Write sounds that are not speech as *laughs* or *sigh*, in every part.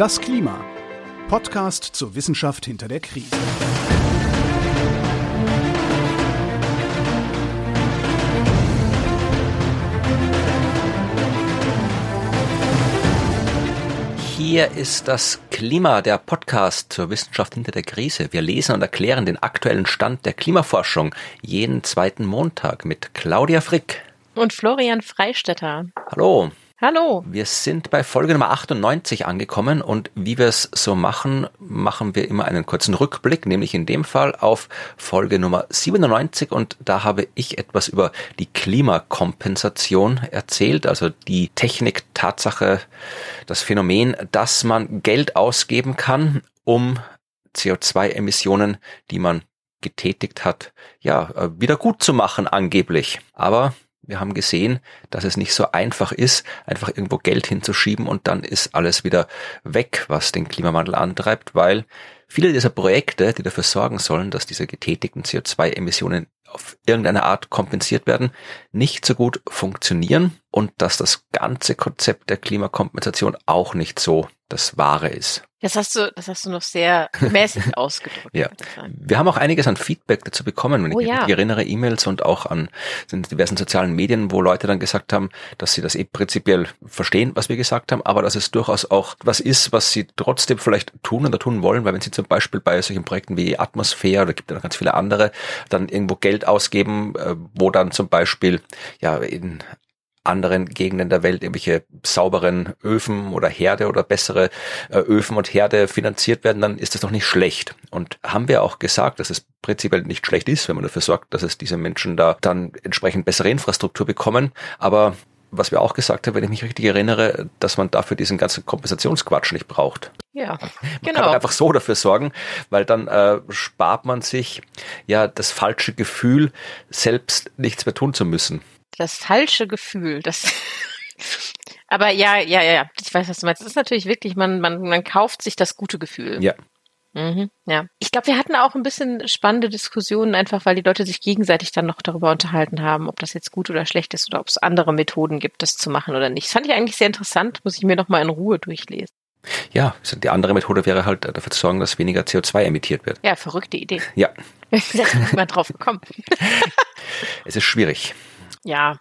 Das Klima. Podcast zur Wissenschaft hinter der Krise. Hier ist das Klima, der Podcast zur Wissenschaft hinter der Krise. Wir lesen und erklären den aktuellen Stand der Klimaforschung jeden zweiten Montag mit Claudia Frick. Und Florian Freistetter. Hallo. Hallo. Wir sind bei Folge Nummer 98 angekommen und wie wir es so machen, machen wir immer einen kurzen Rückblick, nämlich in dem Fall auf Folge Nummer 97 und da habe ich etwas über die Klimakompensation erzählt, also die Technik, Tatsache, das Phänomen, dass man Geld ausgeben kann, um CO2-Emissionen, die man getätigt hat, ja, wieder gut zu machen angeblich. Aber wir haben gesehen, dass es nicht so einfach ist, einfach irgendwo Geld hinzuschieben und dann ist alles wieder weg, was den Klimawandel antreibt, weil viele dieser Projekte, die dafür sorgen sollen, dass diese getätigten CO2-Emissionen auf irgendeine Art kompensiert werden, nicht so gut funktionieren und dass das ganze Konzept der Klimakompensation auch nicht so das Wahre ist. Das hast du, das hast du noch sehr mäßig *laughs* ausgedrückt. ja. Wir haben auch einiges an Feedback dazu bekommen, wenn oh, ich mich ja. erinnere, E-Mails und auch an den diversen sozialen Medien, wo Leute dann gesagt haben, dass sie das eh prinzipiell verstehen, was wir gesagt haben, aber dass es durchaus auch was ist, was sie trotzdem vielleicht tun oder tun wollen, weil wenn sie zum Beispiel bei solchen Projekten wie Atmosphäre oder gibt ja noch ganz viele andere, dann irgendwo Geld ausgeben, äh, wo dann zum Beispiel ja in anderen Gegenden der Welt irgendwelche sauberen Öfen oder Herde oder bessere äh, Öfen und Herde finanziert werden, dann ist das doch nicht schlecht. Und haben wir auch gesagt, dass es prinzipiell nicht schlecht ist, wenn man dafür sorgt, dass es diese Menschen da dann entsprechend bessere Infrastruktur bekommen. Aber was wir auch gesagt haben, wenn ich mich richtig erinnere, dass man dafür diesen ganzen Kompensationsquatsch nicht braucht. Ja, man genau. kann einfach so dafür sorgen, weil dann äh, spart man sich ja das falsche Gefühl, selbst nichts mehr tun zu müssen das falsche Gefühl, das *laughs* aber ja, ja, ja, ich weiß, was du meinst. Das ist natürlich wirklich, man, man, man kauft sich das gute Gefühl. Ja. Mhm, ja. Ich glaube, wir hatten auch ein bisschen spannende Diskussionen, einfach weil die Leute sich gegenseitig dann noch darüber unterhalten haben, ob das jetzt gut oder schlecht ist oder ob es andere Methoden gibt, das zu machen oder nicht. Das fand ich eigentlich sehr interessant, muss ich mir nochmal in Ruhe durchlesen. Ja, die andere Methode wäre halt äh, dafür zu sorgen, dass weniger CO2 emittiert wird. Ja, verrückte Idee. Ja. *laughs* Ich bin mal drauf gekommen. *laughs* es ist schwierig. Ja.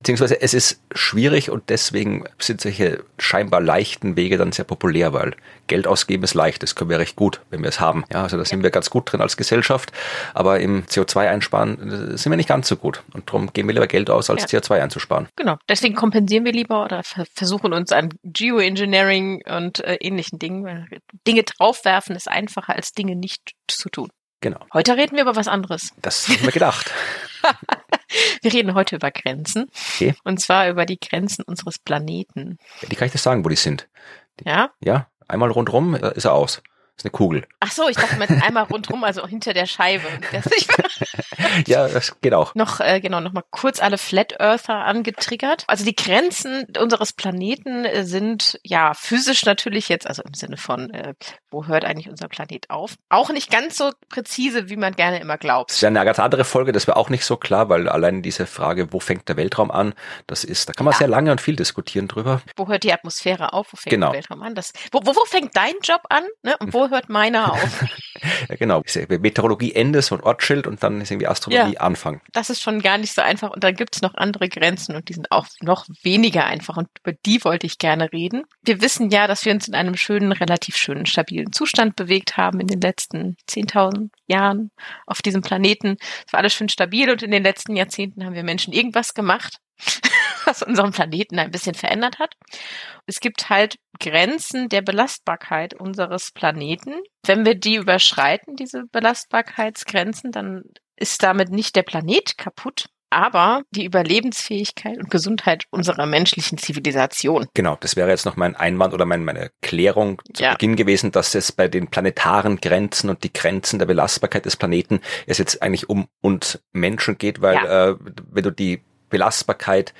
Beziehungsweise es ist schwierig und deswegen sind solche scheinbar leichten Wege dann sehr populär, weil Geld ausgeben ist leicht, das können wir recht gut, wenn wir es haben. Ja, also da sind wir ganz gut drin als Gesellschaft, aber im CO2 einsparen sind wir nicht ganz so gut. Und darum geben wir lieber Geld aus, als ja. CO2 einzusparen. Genau, deswegen kompensieren wir lieber oder versuchen uns an Geoengineering und äh, ähnlichen Dingen. Dinge draufwerfen ist einfacher, als Dinge nicht zu tun. Genau. Heute reden wir über was anderes. Das haben wir gedacht. *laughs* *laughs* Wir reden heute über Grenzen. Okay. Und zwar über die Grenzen unseres Planeten. Ja, die kann ich dir sagen, wo die sind. Die, ja? Ja, einmal rundrum äh, ist er aus ist eine Kugel. Ach so, ich dachte mal *laughs* einmal rundrum, also hinter der Scheibe. *laughs* ja, das geht auch. Noch, äh, genau, noch mal kurz alle Flat Earther angetriggert. Also die Grenzen unseres Planeten äh, sind ja physisch natürlich jetzt, also im Sinne von, äh, wo hört eigentlich unser Planet auf? Auch nicht ganz so präzise, wie man gerne immer glaubt. Das ist ja eine ganz andere Folge, das wäre auch nicht so klar, weil allein diese Frage, wo fängt der Weltraum an, das ist, da kann man ja. sehr lange und viel diskutieren drüber. Wo hört die Atmosphäre auf? Wo fängt genau. der Weltraum an? Das, wo, wo, wo fängt dein Job an? Ne? Und wo hört meiner *laughs* auf. ja, genau. Meteorologie Ende so ein Ortsschild und dann ist irgendwie Astronomie ja, Anfang. Das ist schon gar nicht so einfach. Und dann gibt es noch andere Grenzen und die sind auch noch weniger einfach. Und über die wollte ich gerne reden. Wir wissen ja, dass wir uns in einem schönen, relativ schönen, stabilen Zustand bewegt haben in den letzten 10.000 Jahren auf diesem Planeten. Es war alles schön stabil und in den letzten Jahrzehnten haben wir Menschen irgendwas gemacht, *laughs* was unseren Planeten ein bisschen verändert hat. Es gibt halt Grenzen der Belastbarkeit unseres Planeten. Wenn wir die überschreiten, diese Belastbarkeitsgrenzen, dann ist damit nicht der Planet kaputt, aber die Überlebensfähigkeit und Gesundheit unserer menschlichen Zivilisation. Genau, das wäre jetzt noch mein Einwand oder mein, meine Klärung zu ja. Beginn gewesen, dass es bei den planetaren Grenzen und die Grenzen der Belastbarkeit des Planeten es jetzt eigentlich um uns Menschen geht, weil ja. äh, wenn du die Belastbarkeit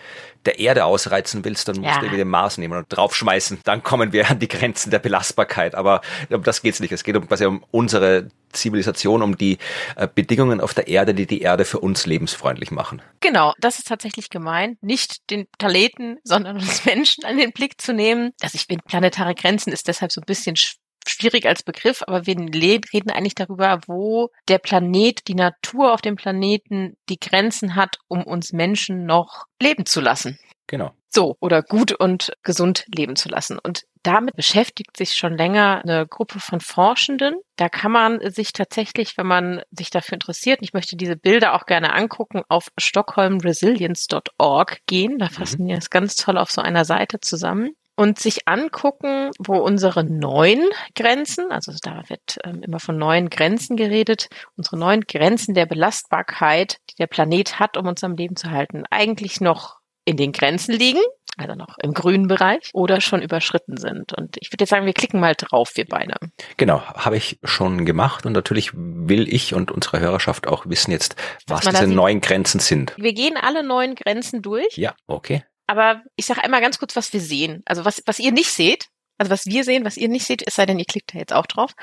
der Erde ausreizen willst, dann musst Ja. du den Mars nehmen und draufschmeißen. Dann kommen wir an die Grenzen der Belastbarkeit. Aber um das geht's nicht. Es geht um quasi um unsere Zivilisation, um die äh, Bedingungen auf der Erde, die die Erde für uns lebensfreundlich machen. Genau, das ist tatsächlich gemeint. Nicht den Planeten, sondern uns Menschen an den Blick zu nehmen. Dass ich bin, planetare Grenzen ist deshalb so ein bisschen sch- schwierig als Begriff, aber wir reden eigentlich darüber, wo der Planet, die Natur auf dem Planeten die Grenzen hat, um uns Menschen noch leben zu lassen. Genau. So, oder gut und gesund leben zu lassen. Und damit beschäftigt sich schon länger eine Gruppe von Forschenden. Da kann man sich tatsächlich, wenn man sich dafür interessiert, ich möchte diese Bilder auch gerne angucken, auf stockholmresilience.org gehen. Da fassen die das ganz toll auf so einer Seite zusammen. Und sich angucken, wo unsere neuen Grenzen, also da wird ähm, immer von neuen Grenzen geredet, unsere neuen Grenzen der Belastbarkeit, die der Planet hat, um uns am Leben zu halten, eigentlich noch in den Grenzen liegen, also noch im grünen Bereich, oder schon überschritten sind. Und ich würde jetzt sagen, wir klicken mal drauf, wir beide. Genau, habe ich schon gemacht und natürlich will ich und unsere Hörerschaft auch wissen jetzt, was diese neuen Grenzen sind. Wir gehen alle neuen Grenzen durch, Ja, okay. Aber ich sage einmal ganz kurz, was wir sehen. Also was, was ihr nicht seht, also was wir sehen, was ihr nicht seht, es sei denn, ihr klickt da jetzt auch drauf.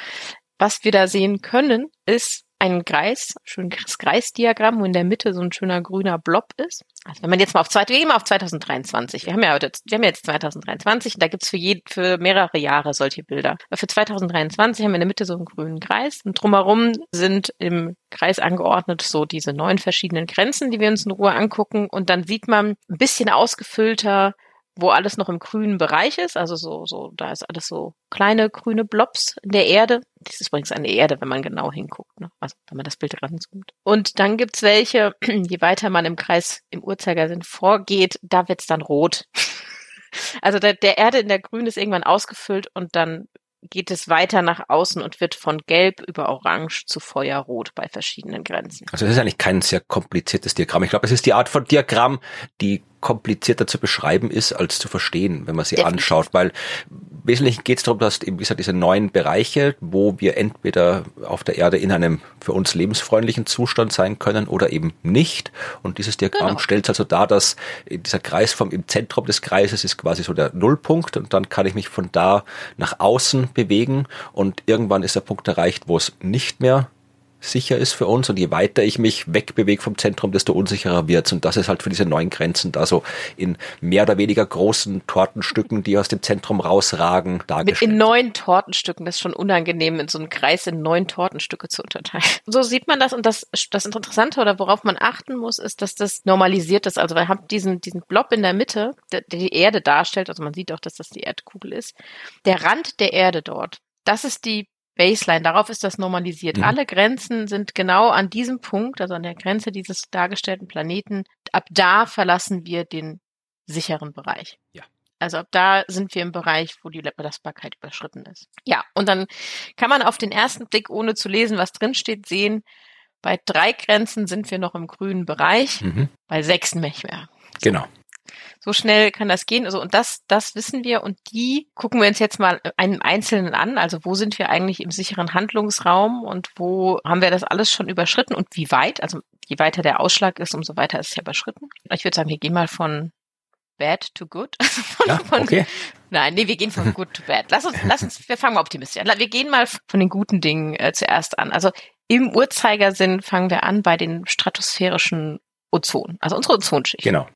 Was wir da sehen können, ist ein Kreis, schönes Kreisdiagramm, wo in der Mitte so ein schöner grüner Blob ist. Also wenn man jetzt mal auf wir gehen mal auf 2023. Wir haben ja heute, wir haben jetzt 2023 und da gibt's für je, für mehrere Jahre solche Bilder. Aber für 2023 haben wir in der Mitte so einen grünen Kreis und drumherum sind im Kreis angeordnet so diese neun verschiedenen Grenzen, die wir uns in Ruhe angucken und dann sieht man ein bisschen ausgefüllter wo alles noch im grünen Bereich ist, also so, so, da ist alles so kleine grüne Blobs in der Erde. Das ist übrigens eine Erde, wenn man genau hinguckt, ne? also wenn man das Bild ranzoomt. Und dann gibt's welche, *clears throat* je weiter man im Kreis im Uhrzeigersinn vorgeht, da wird's dann rot. *laughs* Also der, der Erde in der Grün ist irgendwann ausgefüllt und dann geht es weiter nach außen und wird von Gelb über Orange zu Feuerrot bei verschiedenen Grenzen. Also es ist eigentlich kein sehr kompliziertes Diagramm. Ich glaube, es ist die Art von Diagramm, die komplizierter zu beschreiben ist, als zu verstehen, wenn man sie Definitiv. anschaut, weil im Wesentlichen geht es darum, dass eben, wie gesagt, diese neuen Bereiche, wo wir entweder auf der Erde in einem für uns lebensfreundlichen Zustand sein können oder eben nicht. Und dieses Diagramm Genau. stellt also dar, dass dieser Kreis vom im Zentrum des Kreises ist quasi so der Nullpunkt und dann kann ich mich von da nach außen bewegen und irgendwann ist der Punkt erreicht, wo es nicht mehr sicher ist für uns und je weiter ich mich wegbewege vom Zentrum, desto unsicherer wird's und das ist halt für diese neuen Grenzen da so in mehr oder weniger großen Tortenstücken, die aus dem Zentrum rausragen, Mit dargestellt. in neun Tortenstücken, das ist schon unangenehm, in so einem Kreis in neun Tortenstücke zu unterteilen. *laughs* So sieht man das und das, das Interessante oder worauf man achten muss, ist, dass das normalisiert ist. Also wir haben diesen, diesen Blob in der Mitte, der, der die Erde darstellt, also man sieht auch, dass das die Erdkugel ist. Der Rand der Erde dort, das ist die Baseline, darauf ist das normalisiert. Mhm. Alle Grenzen sind genau an diesem Punkt, also an der Grenze dieses dargestellten Planeten. Ab da verlassen wir den sicheren Bereich. Ja. Also ab da sind wir im Bereich, wo die Belastbarkeit überschritten ist. Ja, und dann kann man auf den ersten Blick, ohne zu lesen, was drinsteht, sehen, bei drei Grenzen sind wir noch im grünen Bereich, Mhm. bei sechs nicht mehr. Genau. So schnell kann das gehen. Also, und das, das wissen wir. Und die gucken wir uns jetzt mal einen Einzelnen an. Also, wo sind wir eigentlich im sicheren Handlungsraum und wo haben wir das alles schon überschritten und wie weit? Also, je weiter der Ausschlag ist, umso weiter ist es ja überschritten. Ich würde sagen, wir gehen mal von bad to good. Also *laughs* von, Ja, von, okay. Nein, nee, wir gehen von good to bad. Lass uns, lass uns, *laughs* wir fangen mal optimistisch an. Wir gehen mal von den guten Dingen äh, zuerst an. Also im Uhrzeigersinn fangen wir an bei den stratosphärischen Ozon, also unsere Ozonschicht. Genau.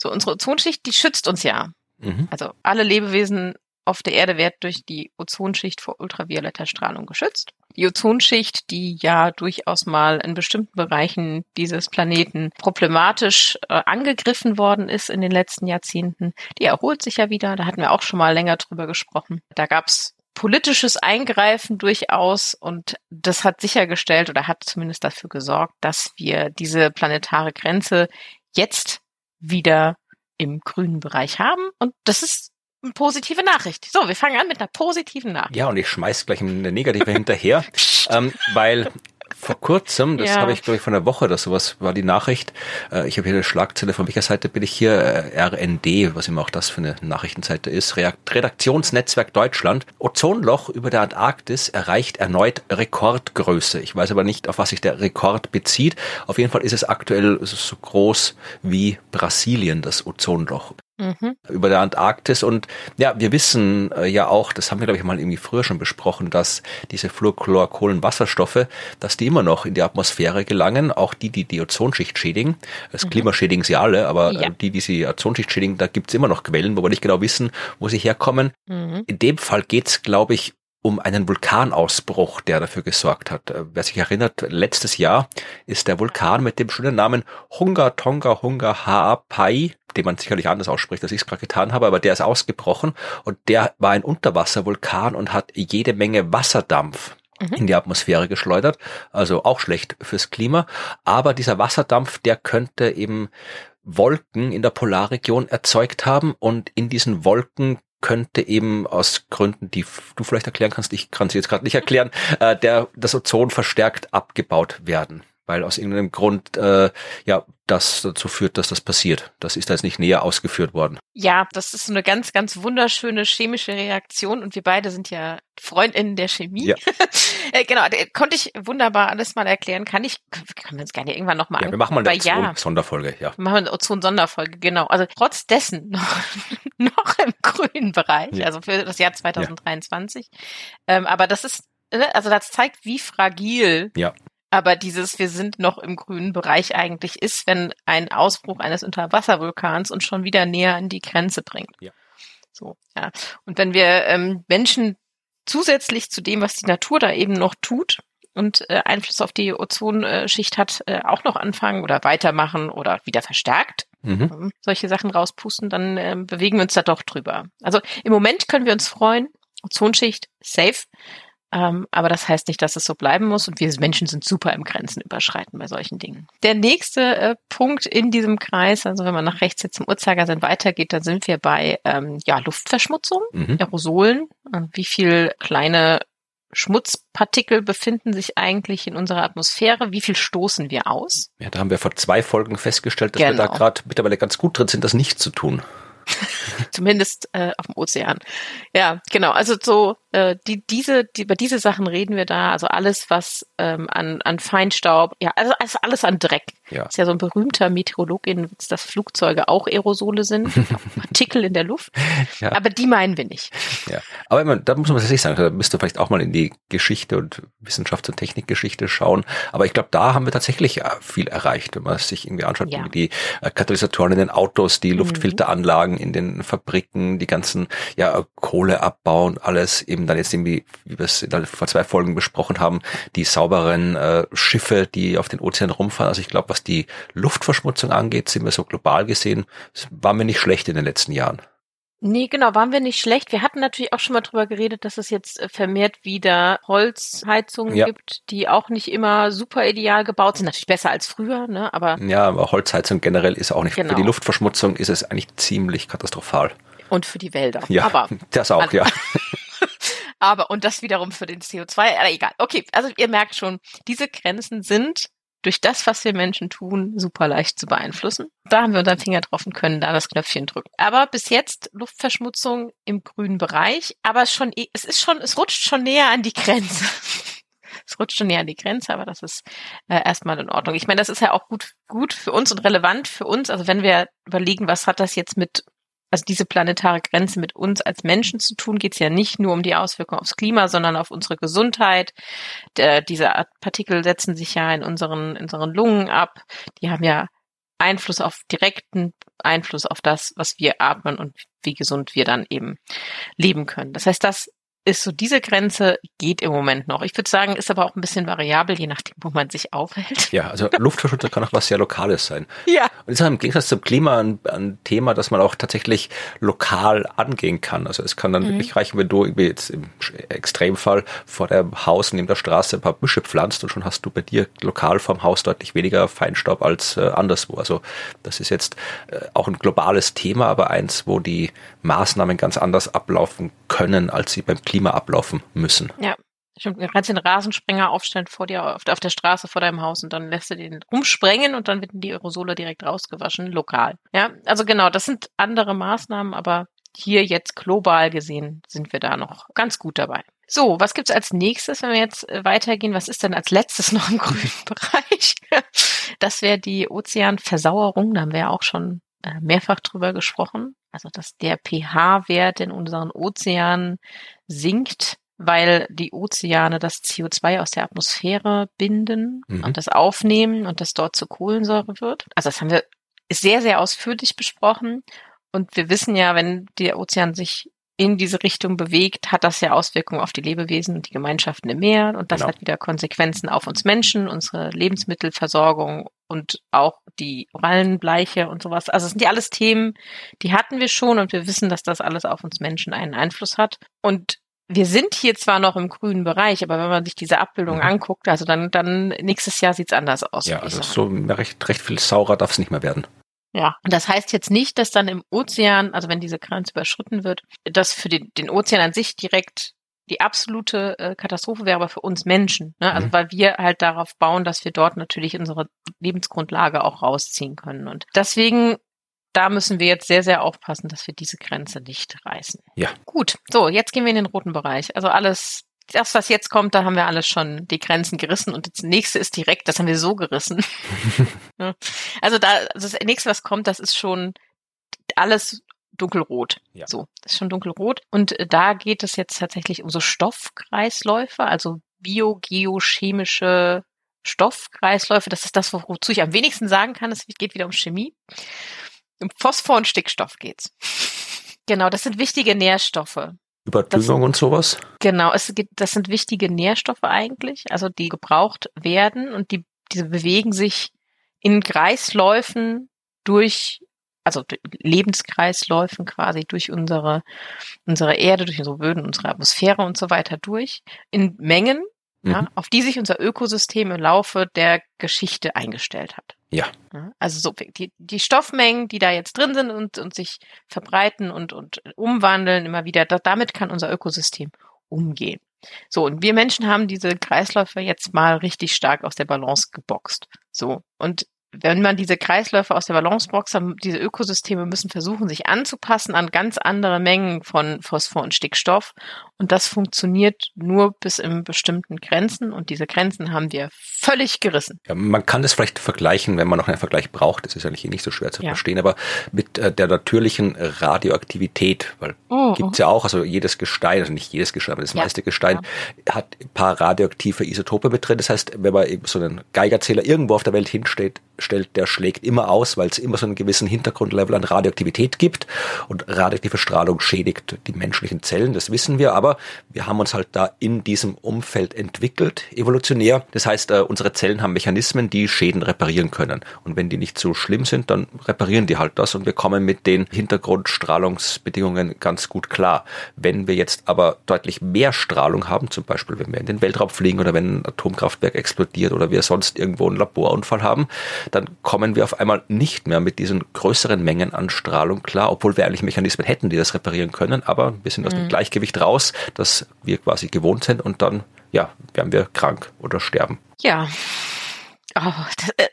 So, unsere Ozonschicht, die schützt uns ja. Mhm. Also alle Lebewesen auf der Erde werden durch die Ozonschicht vor ultravioletter Strahlung geschützt. Die Ozonschicht, die ja durchaus mal in bestimmten Bereichen dieses Planeten problematisch äh, angegriffen worden ist in den letzten Jahrzehnten, die erholt sich ja wieder. Da hatten wir auch schon mal länger drüber gesprochen. Da gab's politisches Eingreifen durchaus und das hat sichergestellt oder hat zumindest dafür gesorgt, dass wir diese planetare Grenze jetzt wieder im grünen Bereich haben. Und das ist eine positive Nachricht. So, wir fangen an mit einer positiven Nachricht. Ja, und ich schmeiß gleich eine negative hinterher, *laughs* ähm, weil vor kurzem, das Ja. habe ich glaube ich von einer Woche oder sowas, war die Nachricht. Äh, ich habe hier eine Schlagzeile, von welcher Seite bin ich hier? Äh, RND, was immer auch das für eine Nachrichtenseite ist. Redaktionsnetzwerk Deutschland. Ozonloch über der Antarktis erreicht erneut Rekordgröße. Ich weiß aber nicht, auf was sich der Rekord bezieht. Auf jeden Fall ist es aktuell so groß wie Brasilien, das Ozonloch Mhm. über der Antarktis. Und ja, wir wissen äh, ja auch, das haben wir, glaube ich, mal irgendwie früher schon besprochen, dass diese Fluorchlorkohlenwasserstoffe, dass die immer noch in die Atmosphäre gelangen, auch die, die die Ozonschicht schädigen. Das Klima schädigen sie alle, aber Ja. äh, die, die sie Ozonschicht schädigen, da gibt's immer noch Quellen, wo wir nicht genau wissen, wo sie herkommen. Mhm. In dem Fall geht's, glaube ich, um einen Vulkanausbruch, der dafür gesorgt hat. Äh, Wer sich erinnert, letztes Jahr ist der Vulkan mit dem schönen Namen Hunga Tonga Hunga Haapai, den man sicherlich anders ausspricht, als ich es gerade getan habe, aber der ist ausgebrochen und der war ein Unterwasservulkan und hat jede Menge Wasserdampf in die Atmosphäre geschleudert, also auch schlecht fürs Klima. Aber dieser Wasserdampf, der könnte eben Wolken in der Polarregion erzeugt haben und in diesen Wolken könnte eben aus Gründen, die du vielleicht erklären kannst, ich kann sie jetzt gerade nicht erklären, äh, der das Ozon verstärkt abgebaut werden, weil aus irgendeinem Grund äh, ja das dazu führt, dass das passiert. Das ist da jetzt nicht näher ausgeführt worden. Ja, das ist so eine ganz, ganz wunderschöne chemische Reaktion und wir beide sind ja Freundinnen der Chemie. Ja. *laughs* Äh, genau, konnte ich wunderbar alles mal erklären. Kann ich, können wir uns gerne irgendwann nochmal Ja, wir machen mal eine Aber ja. Sonderfolge, ja. Wir machen eine Ozon-Sonderfolge, genau. Also trotz dessen *laughs* noch, noch im grünen Bereich, Ja. also für das Jahr 2023. Ähm, aber das ist, ne, also das zeigt, wie fragil Ja. Aber dieses Wir sind noch im grünen Bereich eigentlich ist, wenn ein Ausbruch eines Unterwasservulkans uns schon wieder näher an die Grenze bringt. Ja. So, ja. Und wenn wir ähm, Menschen zusätzlich zu dem, was die Natur da eben noch tut und äh, Einfluss auf die Ozonschicht hat, äh, auch noch anfangen oder weitermachen oder wieder verstärkt Mhm. ähm, solche Sachen rauspusten, dann ähm, bewegen wir uns da doch drüber. Also im Moment können wir uns freuen, Ozonschicht safe, ähm, aber das heißt nicht, dass es so bleiben muss und wir Menschen sind super im Grenzen überschreiten bei solchen Dingen. Der nächste äh, Punkt in diesem Kreis, also wenn man nach rechts jetzt im Uhrzeigersinn weitergeht, dann sind wir bei ähm, ja, Luftverschmutzung, Mhm. Aerosolen, äh, wie viel kleine Schmutzpartikel befinden sich eigentlich in unserer Atmosphäre, wie viel stoßen wir aus? Ja, da haben wir vor zwei Folgen festgestellt, dass wir da Genau. gerade mittlerweile ganz gut drin sind, das nicht zu tun. *laughs* Zumindest äh, auf dem Ozean. Ja, genau. Also so äh, die diese die, über diese Sachen reden wir da. Also alles was ähm, an an Feinstaub, ja also, also alles an Dreck. Ja. Ist ja so ein berühmter Meteorologin, dass Flugzeuge auch Aerosole sind, *laughs* Partikel in der Luft. Ja. Aber die meinen wir nicht. Ja, aber meine, da muss man tatsächlich sagen, da müsst ihr vielleicht auch mal in die Geschichte und Wissenschafts- und Technikgeschichte schauen. Aber ich glaube, da haben wir tatsächlich äh, viel erreicht, wenn man sich irgendwie anschaut, Ja. wie die äh, Katalysatoren in den Autos, die Luftfilteranlagen in den Fabriken, die ganzen ja, Kohleabbau und alles, eben dann jetzt irgendwie, wie wir es vor zwei Folgen besprochen haben, die sauberen äh, Schiffe, die auf den Ozean rumfahren. Also ich glaube, was die Luftverschmutzung angeht, sind wir so global gesehen, waren wir nicht schlecht in den letzten Jahren. Nee, genau, waren wir nicht schlecht. Wir hatten natürlich auch schon mal drüber geredet, dass es jetzt äh, vermehrt wieder Holzheizungen Ja. gibt, die auch nicht immer super ideal gebaut sind. Natürlich besser als früher, ne? Aber Ja, aber Holzheizung generell ist auch nicht. Genau. Für die Luftverschmutzung ist es eigentlich ziemlich katastrophal. und für die Wälder. Ja, Aber *laughs* das auch, An- ja. *laughs* Aber, und das wiederum für den CO2, aber egal. Okay, also ihr merkt schon, diese Grenzen sind durch das, was wir Menschen tun, super leicht zu beeinflussen. Da haben wir unseren Finger drauf und können da das Knöpfchen drücken. Aber bis jetzt Luftverschmutzung im grünen Bereich, aber schon, es ist schon, es rutscht schon näher an die Grenze. *laughs* Es rutscht schon näher an die Grenze, aber das ist äh, erstmal in Ordnung. Ich meine, das ist ja auch gut, gut für uns und relevant für uns. Also wenn wir überlegen, was hat das jetzt mit also diese planetare Grenze mit uns als Menschen zu tun, geht es ja nicht nur um die Auswirkungen aufs Klima, sondern auf unsere Gesundheit. Der, diese Art Partikel setzen sich ja in unseren, in unseren Lungen ab. Die haben ja Einfluss auf direkten Einfluss auf das, was wir atmen und wie gesund wir dann eben leben können. Das heißt, das ist so diese Grenze geht im Moment noch. Ich würde sagen, ist aber auch ein bisschen variabel, je nachdem, wo man sich aufhält. Ja, also *laughs* Luftverschmutzung kann auch was sehr Lokales sein. Ja. Und ist auch im Gegensatz zum Klima ein, ein Thema, das man auch tatsächlich lokal angehen kann. Also es kann dann Mhm. wirklich reichen, wenn du irgendwie jetzt im Extremfall vor dem Haus neben der Straße ein paar Büsche pflanzt und schon hast du bei dir lokal vorm Haus deutlich weniger Feinstaub als äh, anderswo. Also das ist jetzt äh, auch ein globales Thema, aber eins, wo die Maßnahmen ganz anders ablaufen können, als sie beim Klima ablaufen müssen. Ja. Stimmt, du kannst den Rasensprenger aufstellen vor dir auf, auf der Straße vor deinem Haus und dann lässt du den rumsprengen und dann werden die Aerosole direkt rausgewaschen, lokal. Ja, also genau, das sind andere Maßnahmen, aber hier jetzt global gesehen sind wir da noch ganz gut dabei. So, was gibt's als nächstes, wenn wir jetzt äh, weitergehen? Was ist denn als letztes *laughs* noch im grünen Bereich? Das wäre die Ozeanversauerung. Da haben wir ja auch schon mehrfach drüber gesprochen. Also, dass der pH-Wert in unseren Ozeanen sinkt, weil die Ozeane das CO2 aus der Atmosphäre binden mhm. und das aufnehmen und das dort zu Kohlensäure wird. Also, das haben wir sehr, sehr ausführlich besprochen. Und wir wissen ja, wenn der Ozean sich in diese Richtung bewegt, hat das ja Auswirkungen auf die Lebewesen und die Gemeinschaften im Meer. Und das genau. hat wieder Konsequenzen auf uns Menschen, unsere Lebensmittelversorgung und auch die Korallenbleiche und sowas. Also es sind ja alles Themen, die hatten wir schon und wir wissen, dass das alles auf uns Menschen einen Einfluss hat. Und wir sind hier zwar noch im grünen Bereich, aber wenn man sich diese Abbildung mhm. anguckt, also dann, dann nächstes Jahr sieht's anders aus. Ja, also so recht, recht viel saurer darf es nicht mehr werden. Ja, und das heißt jetzt nicht, dass dann im Ozean, also wenn diese Grenze überschritten wird, dass für den, den Ozean an sich direkt die absolute äh, Katastrophe wäre, aber für uns Menschen. Ne? Also mhm. weil wir halt darauf bauen, dass wir dort natürlich unsere Lebensgrundlage auch rausziehen können. Und deswegen, da müssen wir jetzt sehr, sehr aufpassen, dass wir diese Grenze nicht reißen. Ja. Gut, so, jetzt gehen wir in den roten Bereich. Also alles das, was jetzt kommt, da haben wir alles schon die Grenzen gerissen und das nächste ist direkt, das haben wir so gerissen. *laughs* also da, also das nächste, was kommt, das ist schon alles dunkelrot. Ja. So, das ist schon dunkelrot. Und äh, da geht es jetzt tatsächlich um so Stoffkreisläufe, also biogeochemische Stoffkreisläufe. Das ist das, wozu ich am wenigsten sagen kann. Es geht wieder um Chemie. Um Phosphor und Stickstoff geht's. *laughs* Genau, das sind wichtige Nährstoffe. Überdüngung das, und sowas? Genau, es gibt, das sind wichtige Nährstoffe eigentlich, also die gebraucht werden und die, diese bewegen sich in Kreisläufen durch, also Lebenskreisläufen quasi durch unsere, unsere Erde, durch unsere Böden, unsere Atmosphäre und so weiter durch, in Mengen, mhm. ja, auf die sich unser Ökosystem im Laufe der Geschichte eingestellt hat. Ja. Also so die, die Stoffmengen, die da jetzt drin sind und, und sich verbreiten und, und umwandeln immer wieder, da, damit kann unser Ökosystem umgehen. So, und wir Menschen haben diese Kreisläufe jetzt mal richtig stark aus der Balance geboxt. So, und wenn man diese Kreisläufe aus der Balance boxt, diese Ökosysteme müssen versuchen, sich anzupassen an ganz andere Mengen von Phosphor und Stickstoff. Und das funktioniert nur bis in bestimmten Grenzen. Und diese Grenzen haben wir völlig gerissen. Ja, man kann das vielleicht vergleichen, wenn man noch einen Vergleich braucht. Das ist eigentlich eh nicht so schwer zu ja. verstehen, aber mit äh, der natürlichen Radioaktivität, weil oh, gibt's ja auch, also jedes Gestein, also nicht jedes Gestein, aber das ja. meiste Gestein hat ein paar radioaktive Isotope mit drin. Das heißt, wenn man eben so einen Geigerzähler irgendwo auf der Welt hinstellt, stellt, der schlägt immer aus, weil es immer so einen gewissen Hintergrundlevel an Radioaktivität gibt und radioaktive Strahlung schädigt die menschlichen Zellen, das wissen wir, aber wir haben uns halt da in diesem Umfeld entwickelt, evolutionär. Das heißt, äh, unsere Zellen haben Mechanismen, die Schäden reparieren können. Und wenn die nicht so schlimm sind, dann reparieren die halt das und wir kommen mit den Hintergrundstrahlungsbedingungen ganz gut klar. Wenn wir jetzt aber deutlich mehr Strahlung haben, zum Beispiel wenn wir in den Weltraum fliegen oder wenn ein Atomkraftwerk explodiert oder wir sonst irgendwo einen Laborunfall haben, dann kommen wir auf einmal nicht mehr mit diesen größeren Mengen an Strahlung klar, obwohl wir eigentlich Mechanismen hätten, die das reparieren können, aber wir sind aus dem mhm. Gleichgewicht raus, das wir quasi gewohnt sind und dann, ja, werden wir krank oder sterben. Ja. Oh, das, äh,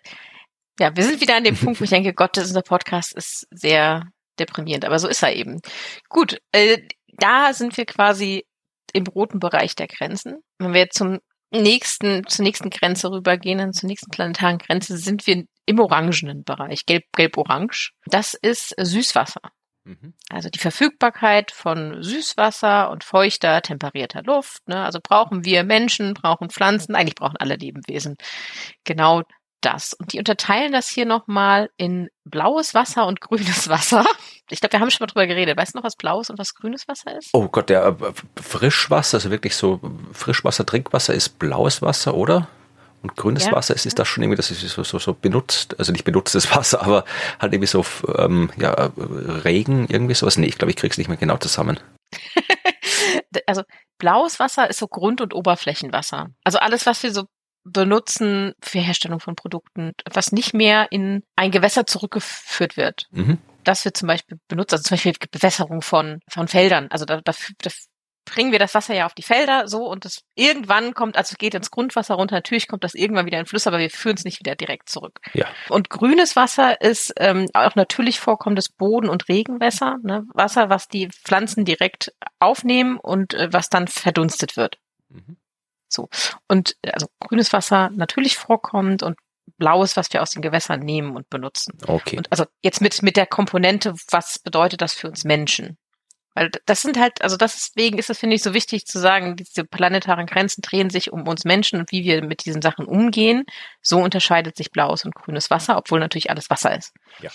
ja, wir sind wieder an dem Punkt, wo ich denke, *laughs* Gott, unser Podcast ist sehr deprimierend, aber so ist er eben. Gut, äh, da sind wir quasi im roten Bereich der Grenzen. Wenn wir jetzt zum nächsten, zur nächsten Grenze rübergehen, dann zur nächsten planetaren Grenze, sind wir im orangenen Bereich, gelb, gelb-orange. Das ist Süßwasser. Mhm. Also die Verfügbarkeit von Süßwasser und feuchter, temperierter Luft. Ne? Also brauchen wir Menschen, brauchen Pflanzen, eigentlich brauchen alle Lebewesen genau das. Und die unterteilen das hier nochmal in blaues Wasser und grünes *laughs* Wasser. Ich glaube, wir haben schon mal drüber geredet. Weißt du noch, was blaues und was grünes Wasser ist? Oh Gott, der äh, Frischwasser, also wirklich so Frischwasser, Trinkwasser ist blaues Wasser, oder? Und grünes ja. Wasser, ist, ist das schon irgendwie, das ist so, so, so benutzt, also nicht benutztes *laughs* Wasser, aber halt irgendwie so ähm, ja, Regen, irgendwie sowas. Nee, ich glaube, ich krieg's nicht mehr genau zusammen. *laughs* also blaues Wasser ist so Grund- und Oberflächenwasser. Also alles, was wir so benutzen für Herstellung von Produkten, was nicht mehr in ein Gewässer zurückgeführt wird. Mhm. Das wird zum Beispiel benutzt, also zum Beispiel Bewässerung von, von Feldern. Also da, da, da bringen wir das Wasser ja auf die Felder so und das irgendwann kommt, also geht ins Grundwasser runter, natürlich kommt das irgendwann wieder in Flüsse, aber wir führen es nicht wieder direkt zurück. Ja. Und grünes Wasser ist ähm, auch natürlich vorkommendes Boden- und Regenwasser, ne? Wasser, was die Pflanzen direkt aufnehmen und äh, was dann verdunstet wird. Mhm. So. Und also grünes Wasser natürlich vorkommt und blaues, was wir aus den Gewässern nehmen und benutzen. Okay. Und also jetzt mit, mit der Komponente, was bedeutet das für uns Menschen? Weil das sind halt, also deswegen ist es, finde ich, so wichtig zu sagen, diese planetaren Grenzen drehen sich um uns Menschen und wie wir mit diesen Sachen umgehen. So unterscheidet sich blaues und grünes Wasser, obwohl natürlich alles Wasser ist. Ja.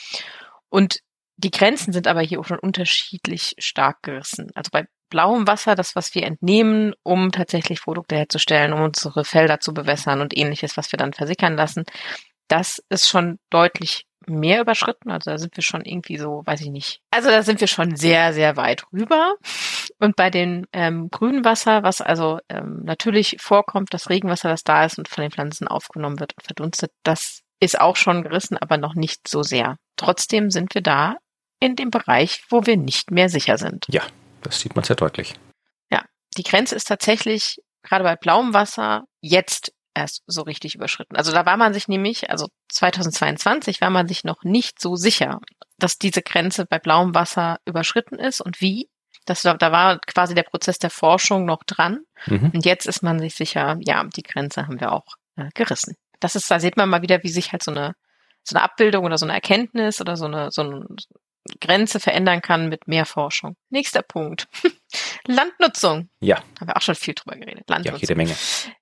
Und die Grenzen sind aber hier auch schon unterschiedlich stark gerissen. Also bei blauem Wasser, das, was wir entnehmen, um tatsächlich Produkte herzustellen, um unsere Felder zu bewässern und ähnliches, was wir dann versickern lassen, das ist schon deutlich mehr überschritten. Also da sind wir schon irgendwie so, weiß ich nicht. Also da sind wir schon sehr, sehr weit rüber. Und bei den ähm, grünen Wasser, was also ähm, natürlich vorkommt, das Regenwasser, das da ist und von den Pflanzen aufgenommen wird und verdunstet, das ist auch schon gerissen, aber noch nicht so sehr. Trotzdem sind wir da in dem Bereich, wo wir nicht mehr sicher sind. Ja, das sieht man sehr deutlich. Ja, die Grenze ist tatsächlich gerade bei blauem Wasser jetzt erst so richtig überschritten. Also da war man sich nämlich, also 2022 war man sich noch nicht so sicher, dass diese Grenze bei blauem Wasser überschritten ist und wie. Das, da war quasi der Prozess der Forschung noch dran. Mhm. Und jetzt ist man sich sicher, ja, die Grenze haben wir auch äh, gerissen. Das ist, da sieht man mal wieder, wie sich halt so eine, so eine Abbildung oder so eine Erkenntnis oder so eine, so ein, Grenze verändern kann mit mehr Forschung. Nächster Punkt. *laughs* Landnutzung. Ja. Haben wir auch schon viel drüber geredet. Ja, Landnutzung. jede Menge.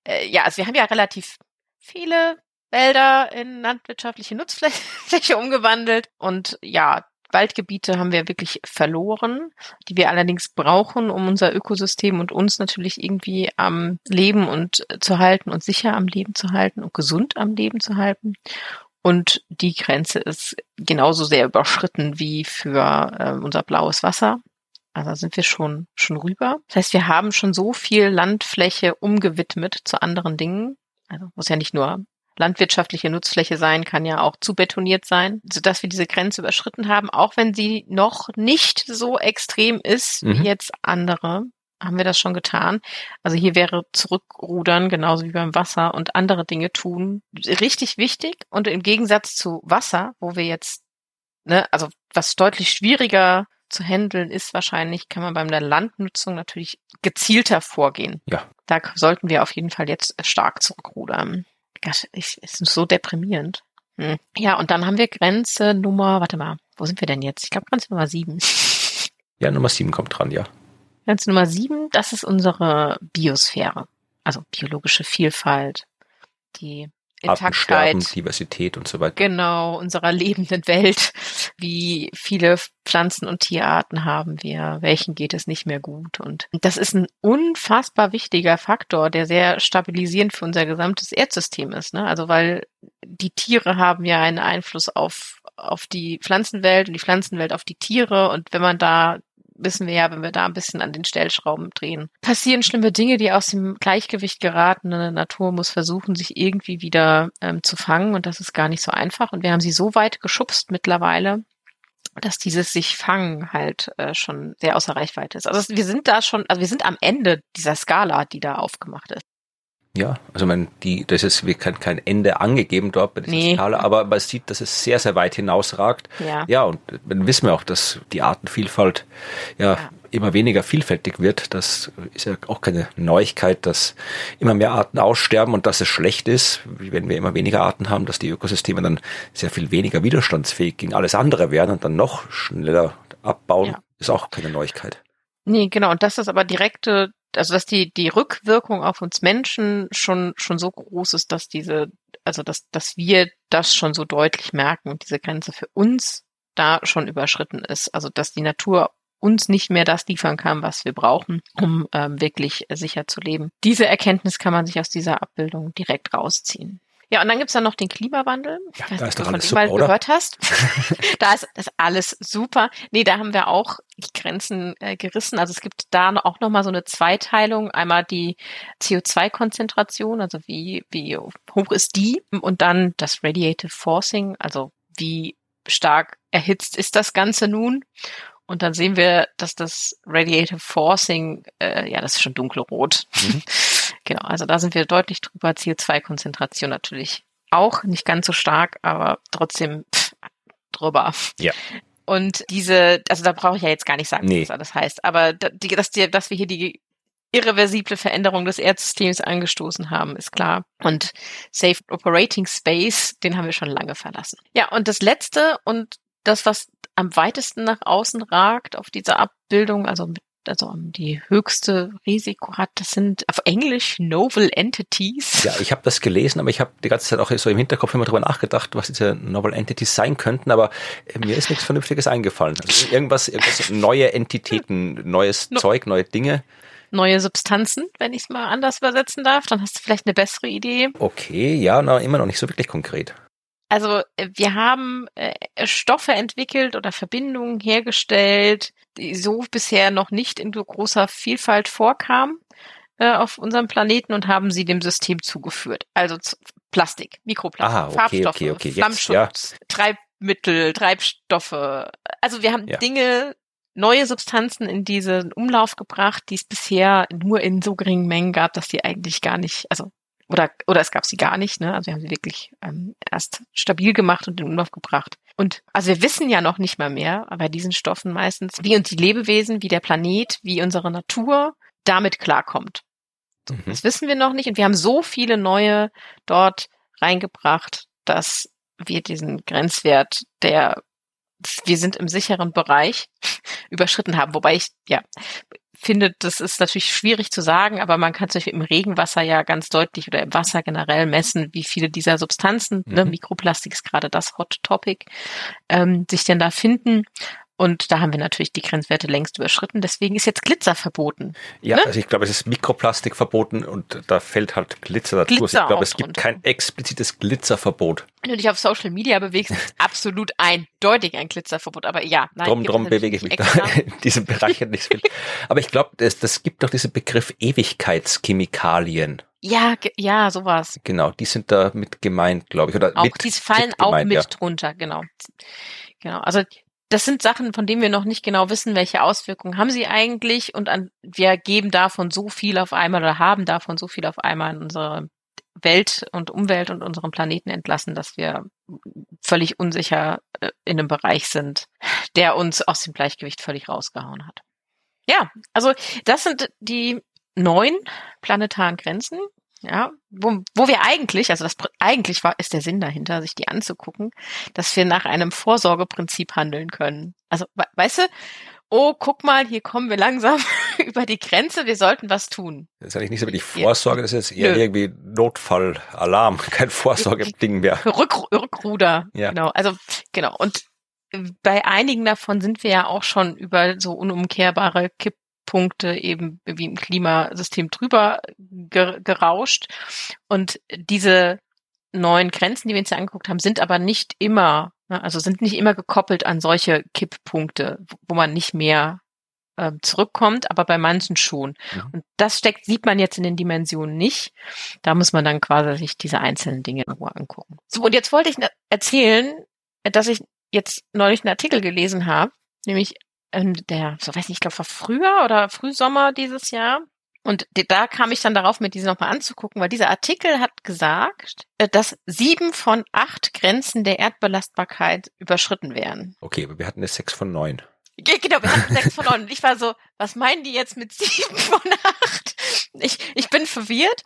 Äh, ja, also wir haben ja relativ viele Wälder in landwirtschaftliche Nutzfläche *laughs* umgewandelt und ja, Waldgebiete haben wir wirklich verloren, die wir allerdings brauchen, um unser Ökosystem und uns natürlich irgendwie am Leben und äh, zu halten und sicher am Leben zu halten und gesund am Leben zu halten. Und die Grenze ist genauso sehr überschritten wie für äh, unser blaues Wasser. Also da sind wir schon, schon rüber. Das heißt, wir haben schon so viel Landfläche umgewidmet zu anderen Dingen. Also muss ja nicht nur landwirtschaftliche Nutzfläche sein, kann ja auch zu betoniert sein, sodass wir diese Grenze überschritten haben, auch wenn sie noch nicht so extrem ist Mhm. wie jetzt andere. Haben wir das schon getan? Also hier wäre zurückrudern, genauso wie beim Wasser und andere Dinge tun, richtig wichtig. Und im Gegensatz zu Wasser, wo wir jetzt, ne, also was deutlich schwieriger zu handeln ist wahrscheinlich, kann man bei der Landnutzung natürlich gezielter vorgehen. Ja. Da sollten wir auf jeden Fall jetzt stark zurückrudern. Das ist, ist so deprimierend. Hm. Ja, und dann haben wir Grenze Nummer, warte mal, wo sind wir denn jetzt? Ich glaube Grenze Nummer sieben. Ja, Nummer sieben kommt dran, ja. Grenze Nummer sieben, das ist unsere Biosphäre. Also biologische Vielfalt, die Intaktheit, Diversität und so weiter. genau, unserer lebenden Welt. Wie viele Pflanzen- und Tierarten haben wir? Welchen geht es nicht mehr gut? Und das ist ein unfassbar wichtiger Faktor, der sehr stabilisierend für unser gesamtes Erdsystem ist. Ne? Also weil die Tiere haben ja einen Einfluss auf, auf die Pflanzenwelt und die Pflanzenwelt auf die Tiere. Und wenn man da wissen wir ja, wenn wir da ein bisschen an den Stellschrauben drehen, passieren schlimme Dinge, die aus dem Gleichgewicht geraten. Eine Natur muss versuchen, sich irgendwie wieder ähm, zu fangen und das ist gar nicht so einfach. Und wir haben sie so weit geschubst mittlerweile, dass dieses sich fangen halt äh, schon sehr außer Reichweite ist. Also wir sind da schon, also wir sind am Ende dieser Skala, die da aufgemacht ist. Ja, also man, die, das ist kein, kein Ende angegeben dort bei dieser Nee. Skala, aber man sieht, dass es sehr, sehr weit hinausragt. Ja. Ja, und dann wissen wir auch, dass die Artenvielfalt ja, Ja. immer weniger vielfältig wird. Das ist ja auch keine Neuigkeit, dass immer mehr Arten aussterben und dass es schlecht ist, wenn wir immer weniger Arten haben, dass die Ökosysteme dann sehr viel weniger widerstandsfähig gegen alles andere werden und dann noch schneller abbauen, Ja. ist auch keine Neuigkeit. Nee, genau. Und das ist aber direkte, also dass die, die Rückwirkung auf uns Menschen schon, schon so groß ist, dass diese, also dass, dass wir das schon so deutlich merken und diese Grenze für uns da schon überschritten ist. Also dass die Natur uns nicht mehr das liefern kann, was wir brauchen, um ähm, wirklich sicher zu leben. Diese Erkenntnis kann man sich aus dieser Abbildung direkt rausziehen. Ja, und dann gibt's dann noch den Klimawandel. Ich Ja, weiß da nicht, ist ob doch du von mal oder? gehört hast. *laughs* *laughs* da ist das alles super. Nee, da haben wir auch die Grenzen äh, gerissen. Also es gibt da auch nochmal so eine Zweiteilung. Einmal die CO2-Konzentration, also wie, wie hoch ist die? Und dann das Radiative Forcing, also wie stark erhitzt ist das Ganze nun? Und dann sehen wir, dass das Radiative Forcing, äh, ja, das ist schon dunkelrot. Mhm. *laughs* genau, also da sind wir deutlich drüber. CO2-Konzentration natürlich auch, nicht ganz so stark, aber trotzdem pff, drüber. Ja. Und diese, also da brauche ich ja jetzt gar nicht sagen, nee. was das heißt, aber die, dass, die, dass wir hier die irreversible Veränderung des Erdsystems angestoßen haben, ist klar. Und Safe Operating Space, den haben wir schon lange verlassen. Ja, und das letzte und das, was am weitesten nach außen ragt auf dieser Abbildung, also mit also die höchste Risiko hat, das sind auf Englisch Novel Entities. Ja, ich habe das gelesen, aber ich habe die ganze Zeit auch so im Hinterkopf immer drüber nachgedacht, was diese Novel Entities sein könnten, aber äh, mir ist nichts Vernünftiges eingefallen. Also irgendwas, irgendwas neue Entitäten, neues no. Zeug, neue Dinge. Neue Substanzen, wenn ich es mal anders übersetzen darf, dann hast du vielleicht eine bessere Idee. Okay, ja, na, immer noch nicht so wirklich konkret. Also äh, wir haben äh, Stoffe entwickelt oder Verbindungen hergestellt, die so bisher noch nicht in so großer Vielfalt vorkamen äh, auf unserem Planeten und haben sie dem System zugeführt. Also Plastik, Mikroplastik, Aha, okay, Farbstoffe, okay, okay. Flammschutz, ja. Treibmittel, Treibstoffe. Also wir haben ja. Dinge, neue Substanzen in diesen Umlauf gebracht, die es bisher nur in so geringen Mengen gab, dass die eigentlich gar nicht, also oder oder es gab sie gar nicht, ne? Also wir haben sie wirklich ähm, erst stabil gemacht und in Umlauf gebracht. Und also wir wissen ja noch nicht mal mehr bei diesen Stoffen meistens, wie uns die Lebewesen, wie der Planet, wie unsere Natur damit klarkommt. Mhm. Das wissen wir noch nicht. Und wir haben so viele neue dort reingebracht, dass wir diesen Grenzwert, der wir sind im sicheren Bereich *laughs* überschritten haben. Wobei ich, ja, finde, das ist natürlich schwierig zu sagen, aber man kann zum Beispiel im Regenwasser ja ganz deutlich oder im Wasser generell messen, wie viele dieser Substanzen, ne, mhm. ne, Mikroplastik ist gerade das Hot Topic, ähm, sich denn da finden. Und da haben wir natürlich die Grenzwerte längst überschritten. Deswegen ist jetzt Glitzer verboten. Ja, ne? also ich glaube, es ist Mikroplastik verboten und da fällt halt Glitzer dazu. Glitzer ich glaube, es gibt kein explizites Glitzerverbot. Wenn du dich auf Social Media bewegst, ist *laughs* absolut eindeutig ein Glitzerverbot. Aber ja, nein. Drum, drum bewege ich mich da in diesem Bereich nicht viel. *laughs* Aber ich glaube, das, das gibt doch diesen Begriff Ewigkeitschemikalien. Ja, ja, sowas. Genau, die sind da mit gemeint, glaube ich. Oder auch, mit, die fallen auch gemeint, mit ja. drunter, genau. Genau. Also das sind Sachen, von denen wir noch nicht genau wissen, welche Auswirkungen haben sie eigentlich und an, wir geben davon so viel auf einmal oder haben davon so viel auf einmal in unsere Welt und Umwelt und unseren Planeten entlassen, dass wir völlig unsicher äh, in einem Bereich sind, der uns aus dem Gleichgewicht völlig rausgehauen hat. Ja, also das sind die neun planetaren Grenzen, ja, wo, wo wir eigentlich, also das eigentlich war, ist der Sinn dahinter, sich die anzugucken, dass wir nach einem Vorsorgeprinzip handeln können. Also, weißt du, oh, guck mal, hier kommen wir langsam *laughs* über die Grenze, wir sollten was tun. Das ist eigentlich nicht so wirklich Vorsorge, das ist eher Nö. irgendwie Notfallalarm, *laughs* kein Vorsorgeding mehr. Rück, Rückruder, ja. genau. Also, genau. Und bei einigen davon sind wir ja auch schon über so unumkehrbare Kipp Punkte eben wie im Klimasystem drüber gerauscht. Und diese neuen Grenzen, die wir uns ja angeguckt haben, sind aber nicht immer, ne, also sind nicht immer gekoppelt an solche Kipppunkte, wo man nicht mehr äh, zurückkommt, aber bei manchen schon. Ja. Und das steckt, sieht man jetzt in den Dimensionen nicht. Da muss man dann quasi sich diese einzelnen Dinge irgendwo angucken. So, und jetzt wollte ich erzählen, dass ich jetzt neulich einen Artikel gelesen habe, nämlich ähm, der, so weiß nicht, ich glaube, war früher oder Frühsommer dieses Jahr. Und da kam ich dann darauf, mir diese nochmal anzugucken, weil dieser Artikel hat gesagt, äh, dass sieben von acht Grenzen der Erdbelastbarkeit überschritten werden. Okay, aber wir hatten eine sechs von neun. Genau, wir hatten sechs von neun. Und ich war so, was meinen die jetzt mit sieben *laughs* von acht? Ich, ich bin verwirrt.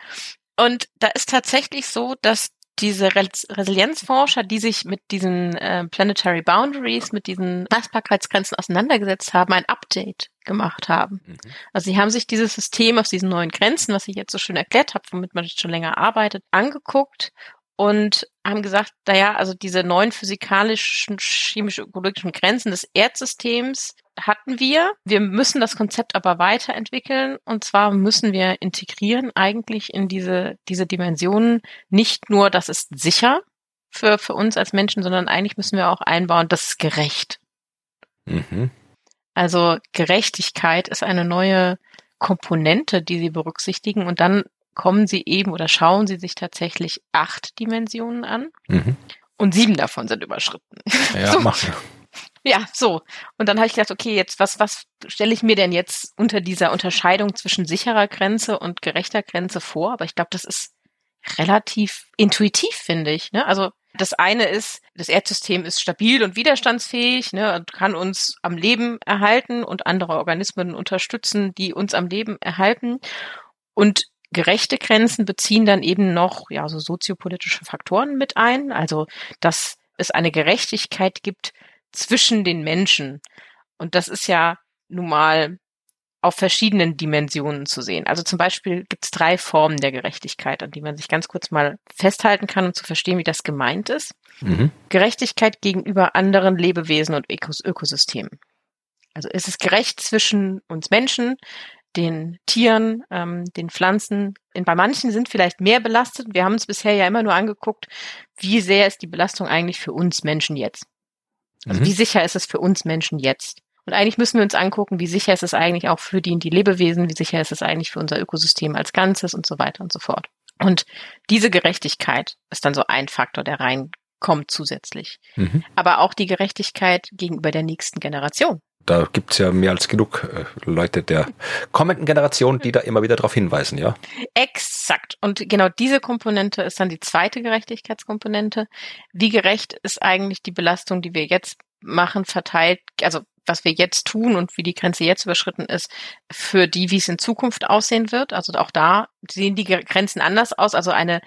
Und da ist tatsächlich so, dass diese Resilienzforscher, die sich mit diesen äh, Planetary Boundaries, mit diesen Messbarkeitsgrenzen auseinandergesetzt haben, ein Update gemacht haben. Mhm. Also sie haben sich dieses System aus diesen neuen Grenzen, was ich jetzt so schön erklärt habe, womit man schon länger arbeitet, angeguckt und haben gesagt, naja, also diese neuen physikalischen, chemisch-ökologischen Grenzen des Erdsystems hatten wir. Wir müssen das Konzept aber weiterentwickeln und zwar müssen wir integrieren eigentlich in diese, diese Dimensionen nicht nur, das ist sicher für, für uns als Menschen, sondern eigentlich müssen wir auch einbauen, das ist gerecht. Mhm. Also Gerechtigkeit ist eine neue Komponente, die sie berücksichtigen und dann kommen sie eben oder schauen sie sich tatsächlich acht Dimensionen an mhm. und sieben davon sind überschritten. Ja, *laughs* so. Ja, so. Und dann habe ich gedacht, okay, jetzt was, was stelle ich mir denn jetzt unter dieser Unterscheidung zwischen sicherer Grenze und gerechter Grenze vor? Aber ich glaube, das ist relativ intuitiv, finde ich. Ne? Also das eine ist, das Erdsystem ist stabil und widerstandsfähig ne, und kann uns am Leben erhalten und andere Organismen unterstützen, die uns am Leben erhalten. Und gerechte Grenzen beziehen dann eben noch ja so soziopolitische Faktoren mit ein, also dass es eine Gerechtigkeit gibt zwischen den Menschen. Und das ist ja nun mal auf verschiedenen Dimensionen zu sehen. Also zum Beispiel gibt es drei Formen der Gerechtigkeit, an die man sich ganz kurz mal festhalten kann, um zu verstehen, wie das gemeint ist. Mhm. Gerechtigkeit gegenüber anderen Lebewesen und Ökos Ökosystemen. Also ist es gerecht zwischen uns Menschen, den Tieren, ähm, den Pflanzen. Bei manchen sind vielleicht mehr belastet. Wir haben uns bisher ja immer nur angeguckt, wie sehr ist die Belastung eigentlich für uns Menschen jetzt. Also mhm. wie sicher ist es für uns Menschen jetzt? Und eigentlich müssen wir uns angucken, wie sicher ist es eigentlich auch für die, die Lebewesen, wie sicher ist es eigentlich für unser Ökosystem als Ganzes und so weiter und so fort. Und diese Gerechtigkeit ist dann so ein Faktor, der reinkommt zusätzlich. Mhm. Aber auch die Gerechtigkeit gegenüber der nächsten Generation. Da gibt's ja mehr als genug äh, Leute der kommenden Generation, die da immer wieder darauf hinweisen, ja? Exakt. Und genau diese Komponente ist dann die zweite Gerechtigkeitskomponente. Wie gerecht ist eigentlich die Belastung, die wir jetzt machen, verteilt, also was wir jetzt tun und wie die Grenze jetzt überschritten ist, für die, wie es in Zukunft aussehen wird. Also auch da sehen die Grenzen anders aus. Also eine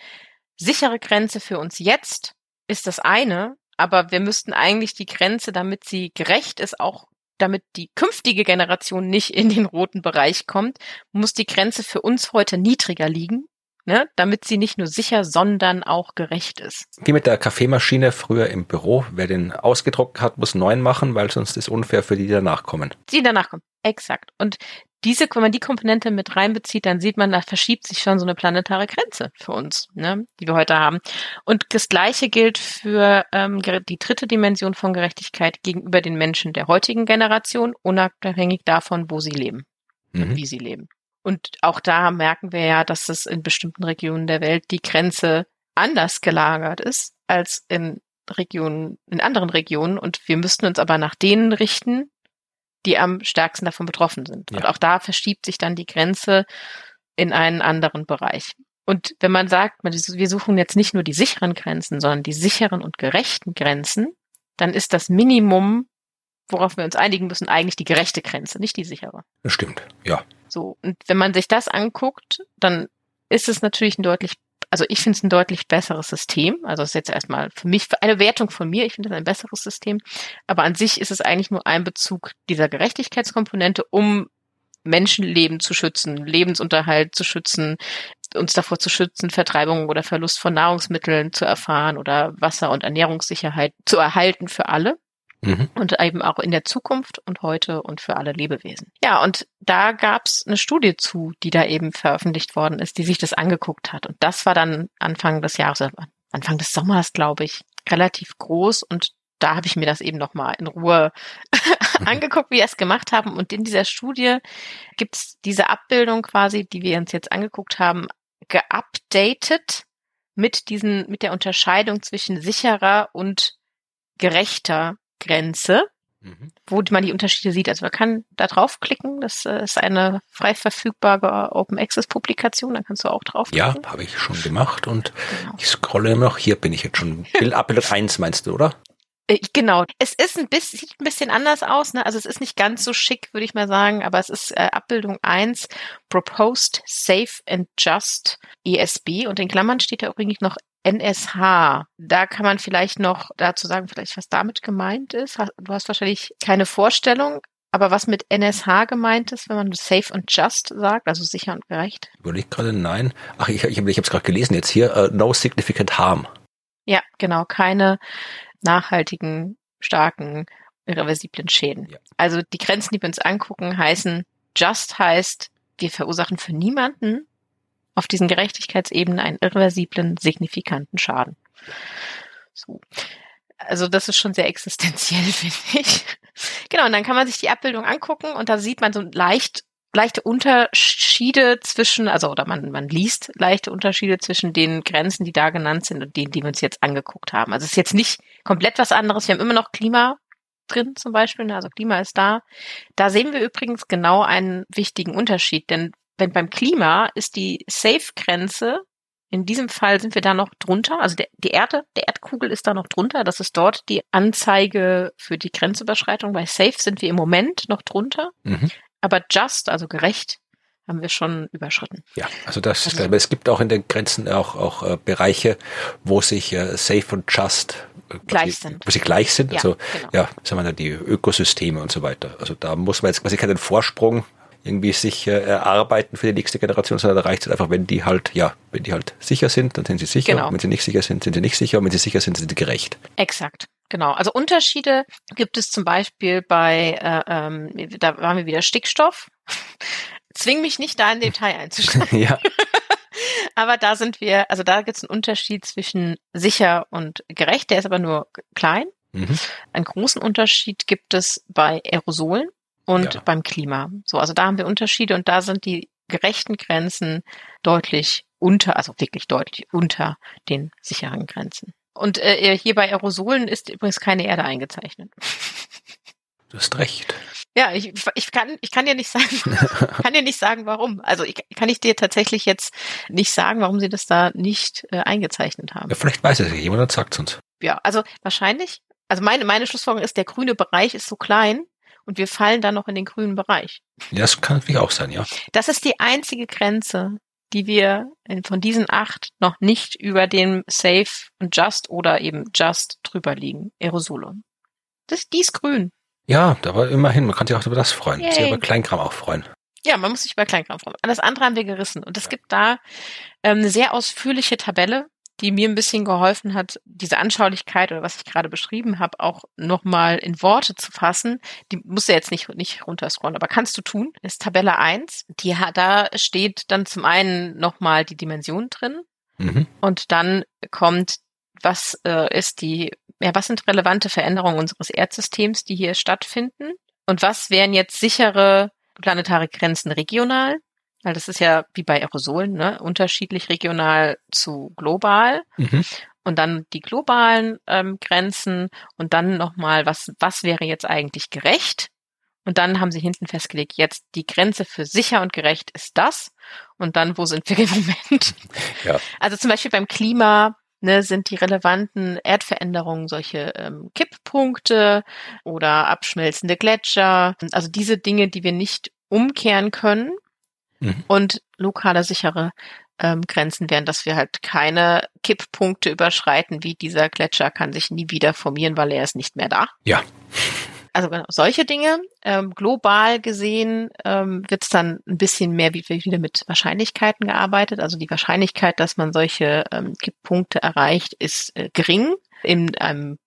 sichere Grenze für uns jetzt ist das eine, aber wir müssten eigentlich die Grenze, damit sie gerecht ist, auch damit die künftige Generation nicht in den roten Bereich kommt, muss die Grenze für uns heute niedriger liegen, ne, damit sie nicht nur sicher, sondern auch gerecht ist. Wie mit der Kaffeemaschine früher im Büro. Wer den ausgedruckt hat, muss neuen machen, weil sonst ist unfair für die, die danach kommen. Die danach kommen. Exakt. Und diese, wenn man die Komponente mit reinbezieht, dann sieht man, da verschiebt sich schon so eine planetare Grenze für uns, ne, die wir heute haben. Und das Gleiche gilt für ähm, die dritte Dimension von Gerechtigkeit gegenüber den Menschen der heutigen Generation, unabhängig davon, wo sie leben, mhm. wie sie leben. Und auch da merken wir ja, dass es in bestimmten Regionen der Welt die Grenze anders gelagert ist als in Regionen, in anderen Regionen. Und wir müssten uns aber nach denen richten, die am stärksten davon betroffen sind. Ja. Und auch da verschiebt sich dann die Grenze in einen anderen Bereich. Und wenn man sagt, wir suchen jetzt nicht nur die sicheren Grenzen, sondern die sicheren und gerechten Grenzen, dann ist das Minimum, worauf wir uns einigen müssen, eigentlich die gerechte Grenze, nicht die sichere. Das stimmt, ja. So, und wenn man sich das anguckt, dann ist es natürlich ein deutlich, also ich finde es ein deutlich besseres System. Also es ist jetzt erstmal für mich eine Wertung von mir, ich finde es ein besseres System. Aber an sich ist es eigentlich nur ein Bezug dieser Gerechtigkeitskomponente, um Menschenleben zu schützen, Lebensunterhalt zu schützen, uns davor zu schützen, Vertreibung oder Verlust von Nahrungsmitteln zu erfahren oder Wasser- und Ernährungssicherheit zu erhalten für alle. Mhm. Und eben auch in der Zukunft und heute und für alle Lebewesen. Ja, und da gab's eine Studie zu, die da eben veröffentlicht worden ist, die sich das angeguckt hat. Und das war dann Anfang des Jahres, äh, Anfang des Sommers, glaube ich, relativ groß. Und da habe ich mir das eben nochmal in Ruhe *laughs* angeguckt, wie wir es gemacht haben. Und in dieser Studie gibt's diese Abbildung quasi, die wir uns jetzt angeguckt haben, geupdatet mit diesen, mit der Unterscheidung zwischen sicherer und gerechter Grenze, mhm. wo man die Unterschiede sieht. Also man kann da draufklicken. Das äh, ist eine frei verfügbare Open Access Publikation. Da kannst du auch draufklicken. Ja, habe ich schon gemacht und genau. ich scrolle noch. Hier bin ich jetzt schon. Bild Abbildung 1 meinst du, oder? Äh, genau. Es ist ein bisschen, sieht ein bisschen anders aus, ne? Also es ist nicht ganz so schick, würde ich mal sagen, aber es ist äh, Abbildung 1, Proposed Safe and Just ESB und in Klammern steht da übrigens noch NSH. Da kann man vielleicht noch dazu sagen, vielleicht was damit gemeint ist. Du hast wahrscheinlich keine Vorstellung, aber was mit NSH gemeint ist, wenn man safe and just sagt, also sicher und gerecht? Überleg gerade, nein. Ach, ich, ich, ich habe es gerade gelesen jetzt hier. Uh, no significant harm. Ja, genau. Keine nachhaltigen, starken, irreversiblen Schäden. Ja. Also die Grenzen, die wir uns angucken, heißen, just heißt, wir verursachen für niemanden auf diesen Gerechtigkeitsebenen einen irreversiblen, signifikanten Schaden. So. Also das ist schon sehr existenziell, *laughs* finde ich. Genau, und dann kann man sich die Abbildung angucken und da sieht man so leicht leichte Unterschiede zwischen, also oder man, man liest leichte Unterschiede zwischen den Grenzen, die da genannt sind und denen, die wir uns jetzt angeguckt haben. Also es ist jetzt nicht komplett was anderes. Wir haben immer noch Klima, drin zum Beispiel, ne? also Klima ist da. Da sehen wir übrigens genau einen wichtigen Unterschied, denn wenn beim Klima ist die Safe-Grenze, in diesem Fall sind wir da noch drunter, also der, die Erde, der Erdkugel ist da noch drunter, das ist dort die Anzeige für die Grenzüberschreitung. Bei Safe sind wir im Moment noch drunter, mhm. aber Just, also gerecht, haben wir schon überschritten. Ja, also das, also, es gibt auch in den Grenzen auch, auch äh, Bereiche, wo sich äh, Safe und Just äh, gleich sind. Wo sie gleich sind. Ja, also genau. ja, sagen wir da die Ökosysteme und so weiter. Also da muss man jetzt quasi keinen Vorsprung irgendwie sich äh, erarbeiten für die nächste Generation, sondern da reicht es einfach, wenn die halt, ja, wenn die halt sicher sind, dann sind sie sicher. Genau. Wenn sie nicht sicher sind, sind sie nicht sicher. Und wenn sie sicher sind, sind sie gerecht. Exakt. Genau, also Unterschiede gibt es zum Beispiel bei, äh, ähm, da waren wir wieder Stickstoff. *laughs* Zwing mich nicht da in Detail einzusteigen. *laughs* ja. *laughs* aber da sind wir, also da gibt es einen Unterschied zwischen sicher und gerecht, der ist aber nur klein. Mhm. Einen großen Unterschied gibt es bei Aerosolen und ja. beim Klima. So, also da haben wir Unterschiede und da sind die gerechten Grenzen deutlich unter, also wirklich deutlich unter den sicheren Grenzen. Und äh, hier bei Aerosolen ist übrigens keine Erde eingezeichnet. *laughs* Du hast recht. Ja, ich, ich kann ich kann dir nicht sagen, *laughs* kann dir nicht sagen, warum. Also ich kann ich dir tatsächlich jetzt nicht sagen, warum sie das da nicht äh, eingezeichnet haben. Ja, vielleicht weiß es jemand und sagt es uns. Ja, also wahrscheinlich. Also meine meine Schlussfolgerung ist, der grüne Bereich ist so klein, und wir fallen dann noch in den grünen Bereich. Das kann natürlich auch sein, ja. Das ist die einzige Grenze, die wir von diesen acht noch nicht über dem Safe und Just oder eben Just drüber liegen. Aerosole. Das, die ist grün. Ja, aber immerhin, man kann sich auch über das freuen. Yay. Sich über Kleinkram auch freuen. Ja, man muss sich über Kleinkram freuen. Alles andere haben wir gerissen. Und es gibt da ähm, eine sehr ausführliche Tabelle, die mir ein bisschen geholfen hat, diese Anschaulichkeit oder was ich gerade beschrieben habe, auch nochmal in Worte zu fassen. Die musst du jetzt nicht, nicht runterscrollen, aber kannst du tun. Das ist Tabelle 1. Die, da steht dann zum einen nochmal die Dimension drin. Mhm. Und dann kommt, was äh, ist die, ja, was sind relevante Veränderungen unseres Erdsystems, die hier stattfinden? Und was wären jetzt sichere planetare Grenzen regional? Weil das ist ja wie bei Aerosolen, ne? unterschiedlich regional zu global. Mhm. Und dann die globalen ähm, Grenzen und dann nochmal, was, was wäre jetzt eigentlich gerecht? Und dann haben sie hinten festgelegt, jetzt die Grenze für sicher und gerecht ist das. Und dann, wo sind wir im Moment? Ja. Also zum Beispiel beim Klima ne, sind die relevanten Erdveränderungen solche ähm, Kipppunkte oder abschmelzende Gletscher. Also diese Dinge, die wir nicht umkehren können, Mhm. Und lokale sichere ähm, Grenzen wären, dass wir halt keine Kipppunkte überschreiten, wie dieser Gletscher kann sich nie wieder formieren, weil er ist nicht mehr da. Ja. Also genau, solche Dinge. Ähm, global gesehen ähm, wird es dann ein bisschen mehr wie wieder mit Wahrscheinlichkeiten gearbeitet. Also die Wahrscheinlichkeit, dass man solche ähm, Kipppunkte erreicht, ist äh, gering. In einem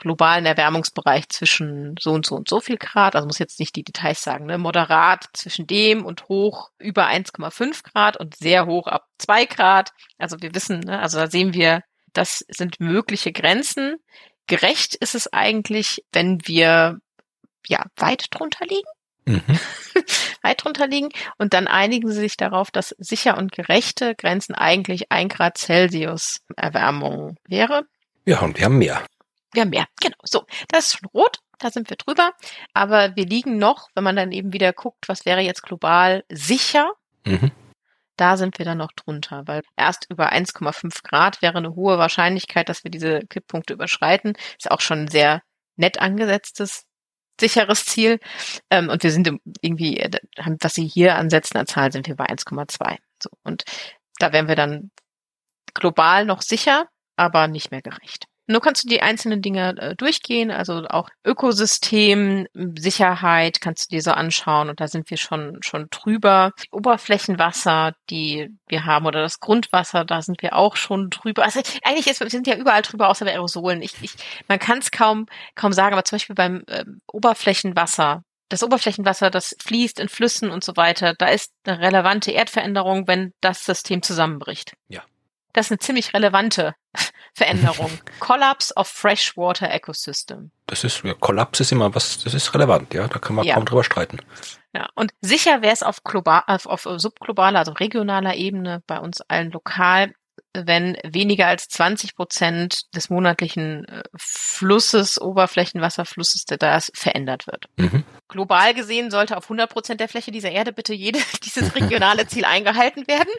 globalen Erwärmungsbereich zwischen so und so und so viel Grad, also muss jetzt nicht die Details sagen, ne, moderat zwischen dem und hoch über 1,5 Grad und sehr hoch ab 2 Grad. Also wir wissen, ne, also da sehen wir, das sind mögliche Grenzen. Gerecht ist es eigentlich, wenn wir ja weit drunter liegen. Mhm. *laughs* weit drunter liegen und dann einigen sie sich darauf, dass sicher und gerechte Grenzen eigentlich ein Grad Celsius Erwärmung wäre. Ja, und wir haben mehr. Wir haben mehr, genau. So, das ist schon rot, da sind wir drüber. Aber wir liegen noch, wenn man dann eben wieder guckt, was wäre jetzt global sicher, mhm. da sind wir dann noch drunter, weil erst über 1,5 Grad wäre eine hohe Wahrscheinlichkeit, dass wir diese Kipppunkte überschreiten. Ist auch schon ein sehr nett angesetztes sicheres Ziel. Ähm, und wir sind irgendwie, äh, was Sie hier ansetzen an Zahlen, sind wir bei 1,2. So, und da wären wir dann global noch sicher, aber nicht mehr gerecht. Nur kannst du die einzelnen Dinge äh, durchgehen, also auch Ökosystem, Sicherheit kannst du dir so anschauen und da sind wir schon schon drüber. Die Oberflächenwasser, die wir haben oder das Grundwasser, da sind wir auch schon drüber. Also eigentlich ist, wir sind ja überall drüber, außer bei Aerosolen. Ich, ich, man kann es kaum kaum sagen, aber zum Beispiel beim äh, Oberflächenwasser, das Oberflächenwasser, das fließt in Flüssen und so weiter, da ist eine relevante Erdveränderung, wenn das System zusammenbricht. Ja. Das ist eine ziemlich relevante Veränderung. *laughs* Collapse of Freshwater Ecosystem. Das ist, ja, Kollaps ist immer was, das ist relevant, ja, da kann man ja. kaum drüber streiten. Ja, und sicher wäre es auf global, auf, auf subglobaler, also regionaler Ebene, bei uns allen lokal, wenn weniger als 20 Prozent des monatlichen äh, Flusses, Oberflächenwasserflusses, der da ist, verändert wird. Mhm. Global gesehen sollte auf 100 Prozent der Fläche dieser Erde bitte jede, *laughs* dieses *laughs* regionale Ziel eingehalten werden.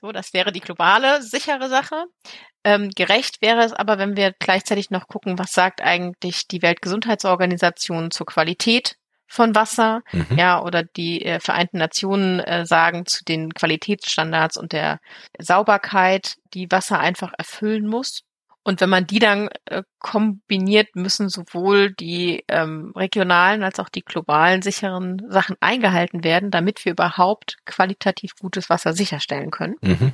So, das wäre die globale, sichere Sache. Ähm, gerecht wäre es aber, wenn wir gleichzeitig noch gucken, was sagt eigentlich die Weltgesundheitsorganisation zur Qualität von Wasser, mhm. ja, oder die äh, Vereinten Nationen äh, sagen zu den Qualitätsstandards und der Sauberkeit, die Wasser einfach erfüllen muss. Und wenn man die dann äh, kombiniert, müssen sowohl die ähm, regionalen als auch die globalen sicheren Sachen eingehalten werden, damit wir überhaupt qualitativ gutes Wasser sicherstellen können. Mhm.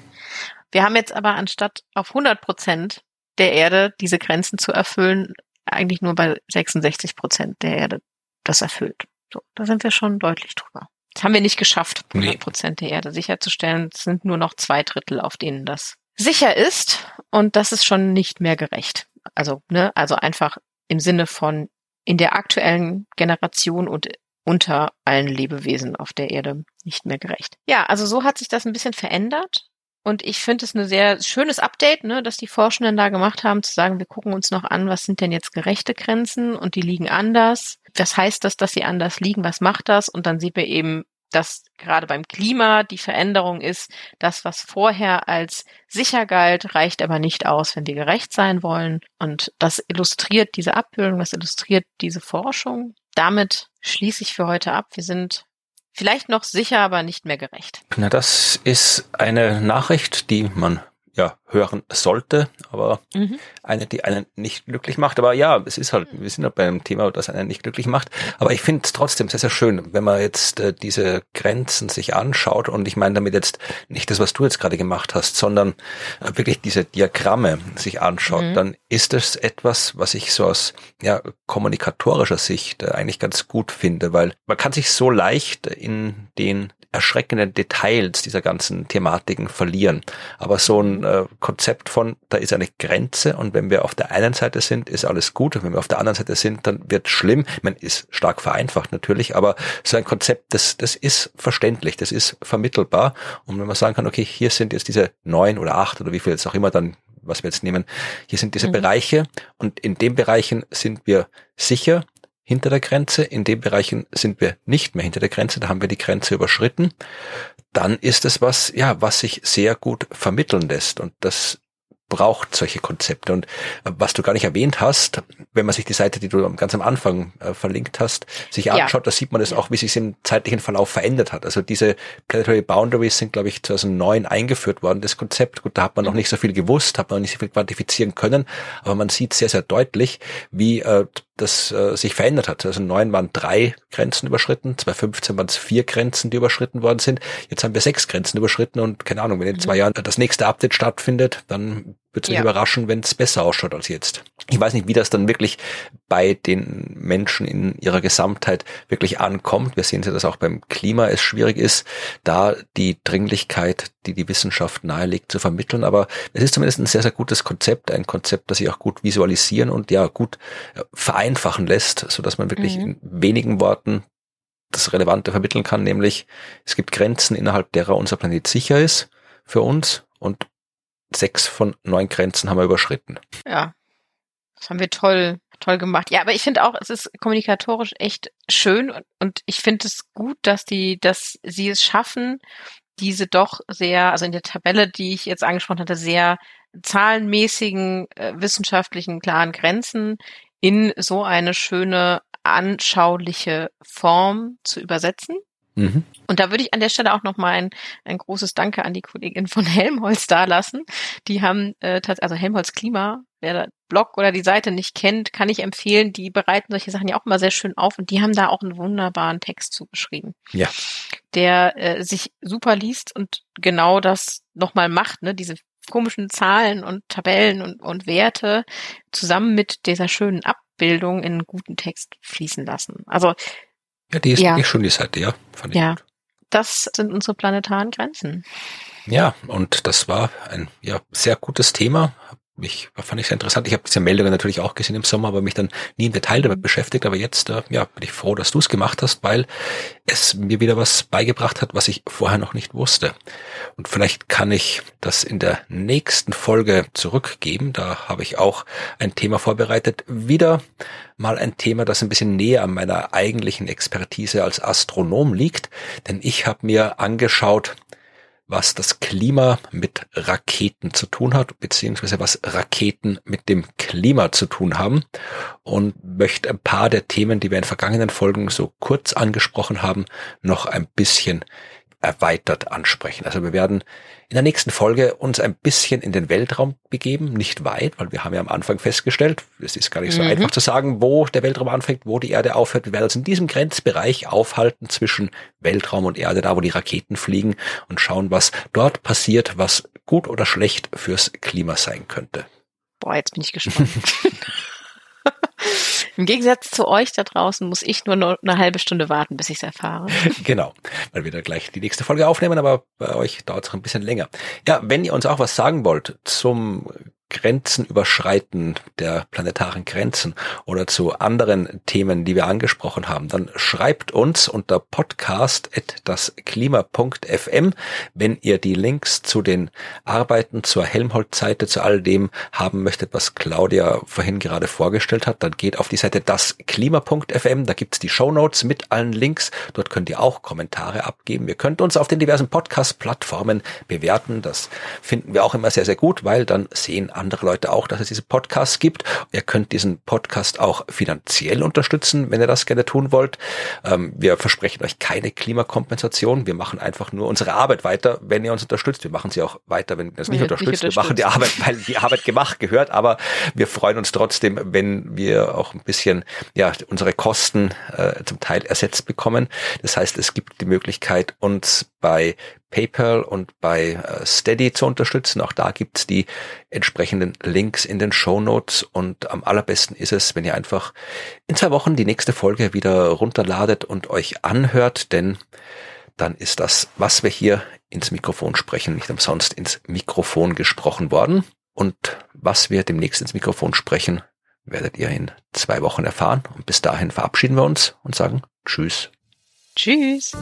Wir haben jetzt aber anstatt auf 100 Prozent der Erde diese Grenzen zu erfüllen, eigentlich nur bei 66 Prozent der Erde das erfüllt. So, da sind wir schon deutlich drüber. Das haben wir nicht geschafft, 100 Prozent der Erde sicherzustellen. Es sind nur noch zwei Drittel, auf denen das sicher ist und das ist schon nicht mehr gerecht. Also, ne, also einfach im Sinne von in der aktuellen Generation und unter allen Lebewesen auf der Erde nicht mehr gerecht. Ja, also so hat sich das ein bisschen verändert. Und ich finde es ein sehr schönes Update, ne, dass die Forschenden da gemacht haben, zu sagen, wir gucken uns noch an, was sind denn jetzt gerechte Grenzen und die liegen anders. Was heißt das, dass sie anders liegen? Was macht das? Und dann sieht man eben, dass gerade beim Klima die Veränderung ist, das, was vorher als sicher galt, reicht aber nicht aus, wenn wir gerecht sein wollen. Und das illustriert diese Abbildung, das illustriert diese Forschung. Damit schließe ich für heute ab. Wir sind vielleicht noch sicher, aber nicht mehr gerecht. Na, das ist eine Nachricht, die man ja, hören sollte, aber mhm. eine, die einen nicht glücklich macht. Aber ja, es ist halt, wir sind halt bei einem Thema, das einen nicht glücklich macht. Aber ich finde es trotzdem sehr, sehr schön, wenn man jetzt äh, diese Grenzen sich anschaut und ich meine damit jetzt nicht das, was du jetzt gerade gemacht hast, sondern äh, wirklich diese Diagramme sich anschaut, mhm. dann ist es etwas, was ich so aus ja, kommunikatorischer Sicht äh, eigentlich ganz gut finde, weil man kann sich so leicht in den erschreckenden Details dieser ganzen Thematiken verlieren. Aber so ein äh, Konzept von, da ist eine Grenze und wenn wir auf der einen Seite sind, ist alles gut und wenn wir auf der anderen Seite sind, dann wird schlimm. Man ist stark vereinfacht natürlich, aber so ein Konzept, das, das ist verständlich, das ist vermittelbar. Und wenn man sagen kann, okay, hier sind jetzt diese neun oder acht oder wie viel jetzt auch immer dann was wir jetzt nehmen, hier sind diese mhm. Bereiche und in den Bereichen sind wir sicher, hinter der Grenze, in den Bereichen sind wir nicht mehr hinter der Grenze, da haben wir die Grenze überschritten, dann ist es was, ja, was sich sehr gut vermitteln lässt. Und das braucht solche Konzepte. Und äh, was du gar nicht erwähnt hast, wenn man sich die Seite, die du ganz am Anfang äh, verlinkt hast, sich ja. anschaut, da sieht man es auch, wie sich im zeitlichen Verlauf verändert hat. Also diese Planetary Boundaries sind, glaube ich, 2009 eingeführt worden, das Konzept. Gut, da hat man noch mhm. nicht so viel gewusst, hat man noch nicht so viel quantifizieren können, aber man sieht sehr, sehr deutlich, wie äh, das äh, sich verändert hat. Also neun waren drei Grenzen überschritten, 2015 waren es vier Grenzen, die überschritten worden sind. Jetzt haben wir sechs Grenzen überschritten und keine Ahnung, wenn in zwei mhm. Jahren das nächste Update stattfindet, dann wird es mich ja. überraschen, wenn es besser ausschaut als jetzt. Ich weiß nicht, wie das dann wirklich bei den Menschen in ihrer Gesamtheit wirklich ankommt. Wir sehen ja, dass auch beim Klima es schwierig ist, da die Dringlichkeit, die die Wissenschaft nahelegt, zu vermitteln. Aber es ist zumindest ein sehr, sehr gutes Konzept, ein Konzept, das sich auch gut visualisieren und ja gut äh, vereinfachen lässt, so dass man wirklich mhm. in wenigen Worten das Relevante vermitteln kann, nämlich es gibt Grenzen, innerhalb derer unser Planet sicher ist für uns und sechs von neun Grenzen haben wir überschritten. Ja, das haben wir toll, toll gemacht. Ja, aber ich finde auch, es ist kommunikatorisch echt schön und, und ich finde es gut, dass die, dass sie es schaffen, diese doch sehr, also in der Tabelle, die ich jetzt angesprochen hatte, sehr zahlenmäßigen, äh, wissenschaftlichen, klaren Grenzen in so eine schöne, anschauliche Form zu übersetzen. Mhm. Und da würde ich an der Stelle auch nochmal ein, ein großes Danke an die Kollegin von Helmholtz dalassen. Die haben, äh, also Helmholtz Klima, wer der Blog oder die Seite nicht kennt, kann ich empfehlen. Die bereiten solche Sachen ja auch immer sehr schön auf und die haben da auch einen wunderbaren Text zugeschrieben. Ja. Der äh, sich super liest und genau das nochmal macht, ne, diese komischen Zahlen und Tabellen und, und Werte zusammen mit dieser schönen Abbildung in einen guten Text fließen lassen. Also ja, die ist ja. wirklich schon die Seite, ja. Fand ich ja. Gut. Das sind unsere planetaren Grenzen. Ja, und das war ein ja, sehr gutes Thema. Ich fand ich sehr interessant. Ich habe diese Meldungen natürlich auch gesehen im Sommer, aber mich dann nie im Detail damit beschäftigt. Aber jetzt, äh, ja, bin ich froh, dass du es gemacht hast, weil es mir wieder was beigebracht hat, was ich vorher noch nicht wusste. Und vielleicht kann ich das in der nächsten Folge zurückgeben. Da habe ich auch ein Thema vorbereitet. Wieder mal ein Thema, das ein bisschen näher an meiner eigentlichen Expertise als Astronom liegt. Denn ich habe mir angeschaut, was das Klima mit Raketen zu tun hat, beziehungsweise was Raketen mit dem Klima zu tun haben. Und möchte ein paar der Themen, die wir in vergangenen Folgen so kurz angesprochen haben, noch ein bisschen erweitert ansprechen. Also wir werden in der nächsten Folge uns ein bisschen in den Weltraum begeben, nicht weit, weil wir haben ja am Anfang festgestellt, es ist gar nicht so mhm. einfach zu sagen, wo der Weltraum anfängt, wo die Erde aufhört. Wir werden uns in diesem Grenzbereich aufhalten zwischen Weltraum und Erde, da wo die Raketen fliegen und schauen, was dort passiert, was gut oder schlecht fürs Klima sein könnte. Boah, jetzt bin ich gespannt. *laughs* Im Gegensatz zu euch da draußen muss ich nur noch eine halbe Stunde warten, bis ich es erfahre. *laughs* genau, weil wir da gleich die nächste Folge aufnehmen, aber bei euch dauert es noch ein bisschen länger. Ja, wenn ihr uns auch was sagen wollt zum Grenzen überschreiten der planetaren Grenzen oder zu anderen Themen, die wir angesprochen haben, dann schreibt uns unter podcast.dasklima.fm, wenn ihr die Links zu den Arbeiten zur Helmholtz-Seite, zu all dem haben möchtet, was Claudia vorhin gerade vorgestellt hat, dann geht auf die Seite dasklima.fm, da gibt's die Show mit allen Links, dort könnt ihr auch Kommentare abgeben. Ihr könnt uns auf den diversen Podcast-Plattformen bewerten, das finden wir auch immer sehr, sehr gut, weil dann sehen andere Leute auch, dass es diese Podcasts gibt. Ihr könnt diesen Podcast auch finanziell unterstützen, wenn ihr das gerne tun wollt. Ähm, wir versprechen euch keine Klimakompensation. Wir machen einfach nur unsere Arbeit weiter, wenn ihr uns unterstützt. Wir machen sie auch weiter, wenn ihr es nicht unterstützt. Wir machen die Arbeit, weil die Arbeit gemacht gehört. Aber wir freuen uns trotzdem, wenn wir auch ein bisschen ja unsere Kosten äh, zum Teil ersetzt bekommen. Das heißt, es gibt die Möglichkeit, uns bei PayPal und bei äh, Steady zu unterstützen. Auch da gibt's die entsprechenden Links in den Show Notes und am allerbesten ist es, wenn ihr einfach in zwei Wochen die nächste Folge wieder runterladet und euch anhört, denn dann ist das, was wir hier ins Mikrofon sprechen, nicht umsonst ins Mikrofon gesprochen worden. Und was wir demnächst ins Mikrofon sprechen, werdet ihr in zwei Wochen erfahren. Und bis dahin verabschieden wir uns und sagen Tschüss. Tschüss.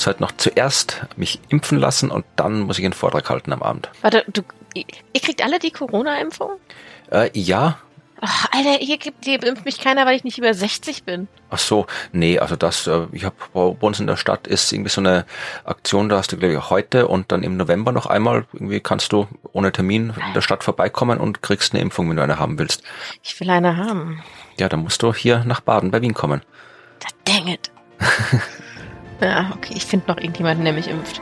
Muss halt noch zuerst mich impfen lassen und dann muss ich einen Vortrag halten am Abend. Warte, du, ihr kriegt alle die Corona-Impfung? Äh, ja. Ach, Alter, hier, gibt, hier impft mich keiner, weil ich nicht über 60 bin. Ach so, nee, also das, äh, ich habe bei uns in der Stadt ist irgendwie so eine Aktion, da hast du glaube ich heute und dann im November noch einmal, irgendwie kannst du ohne Termin in der Stadt vorbeikommen und kriegst eine Impfung, wenn du eine haben willst. Ich will eine haben. Ja, dann musst du hier nach Baden bei Wien kommen. Dang it. *laughs* Ja, okay, ich finde noch irgendjemanden, der mich impft.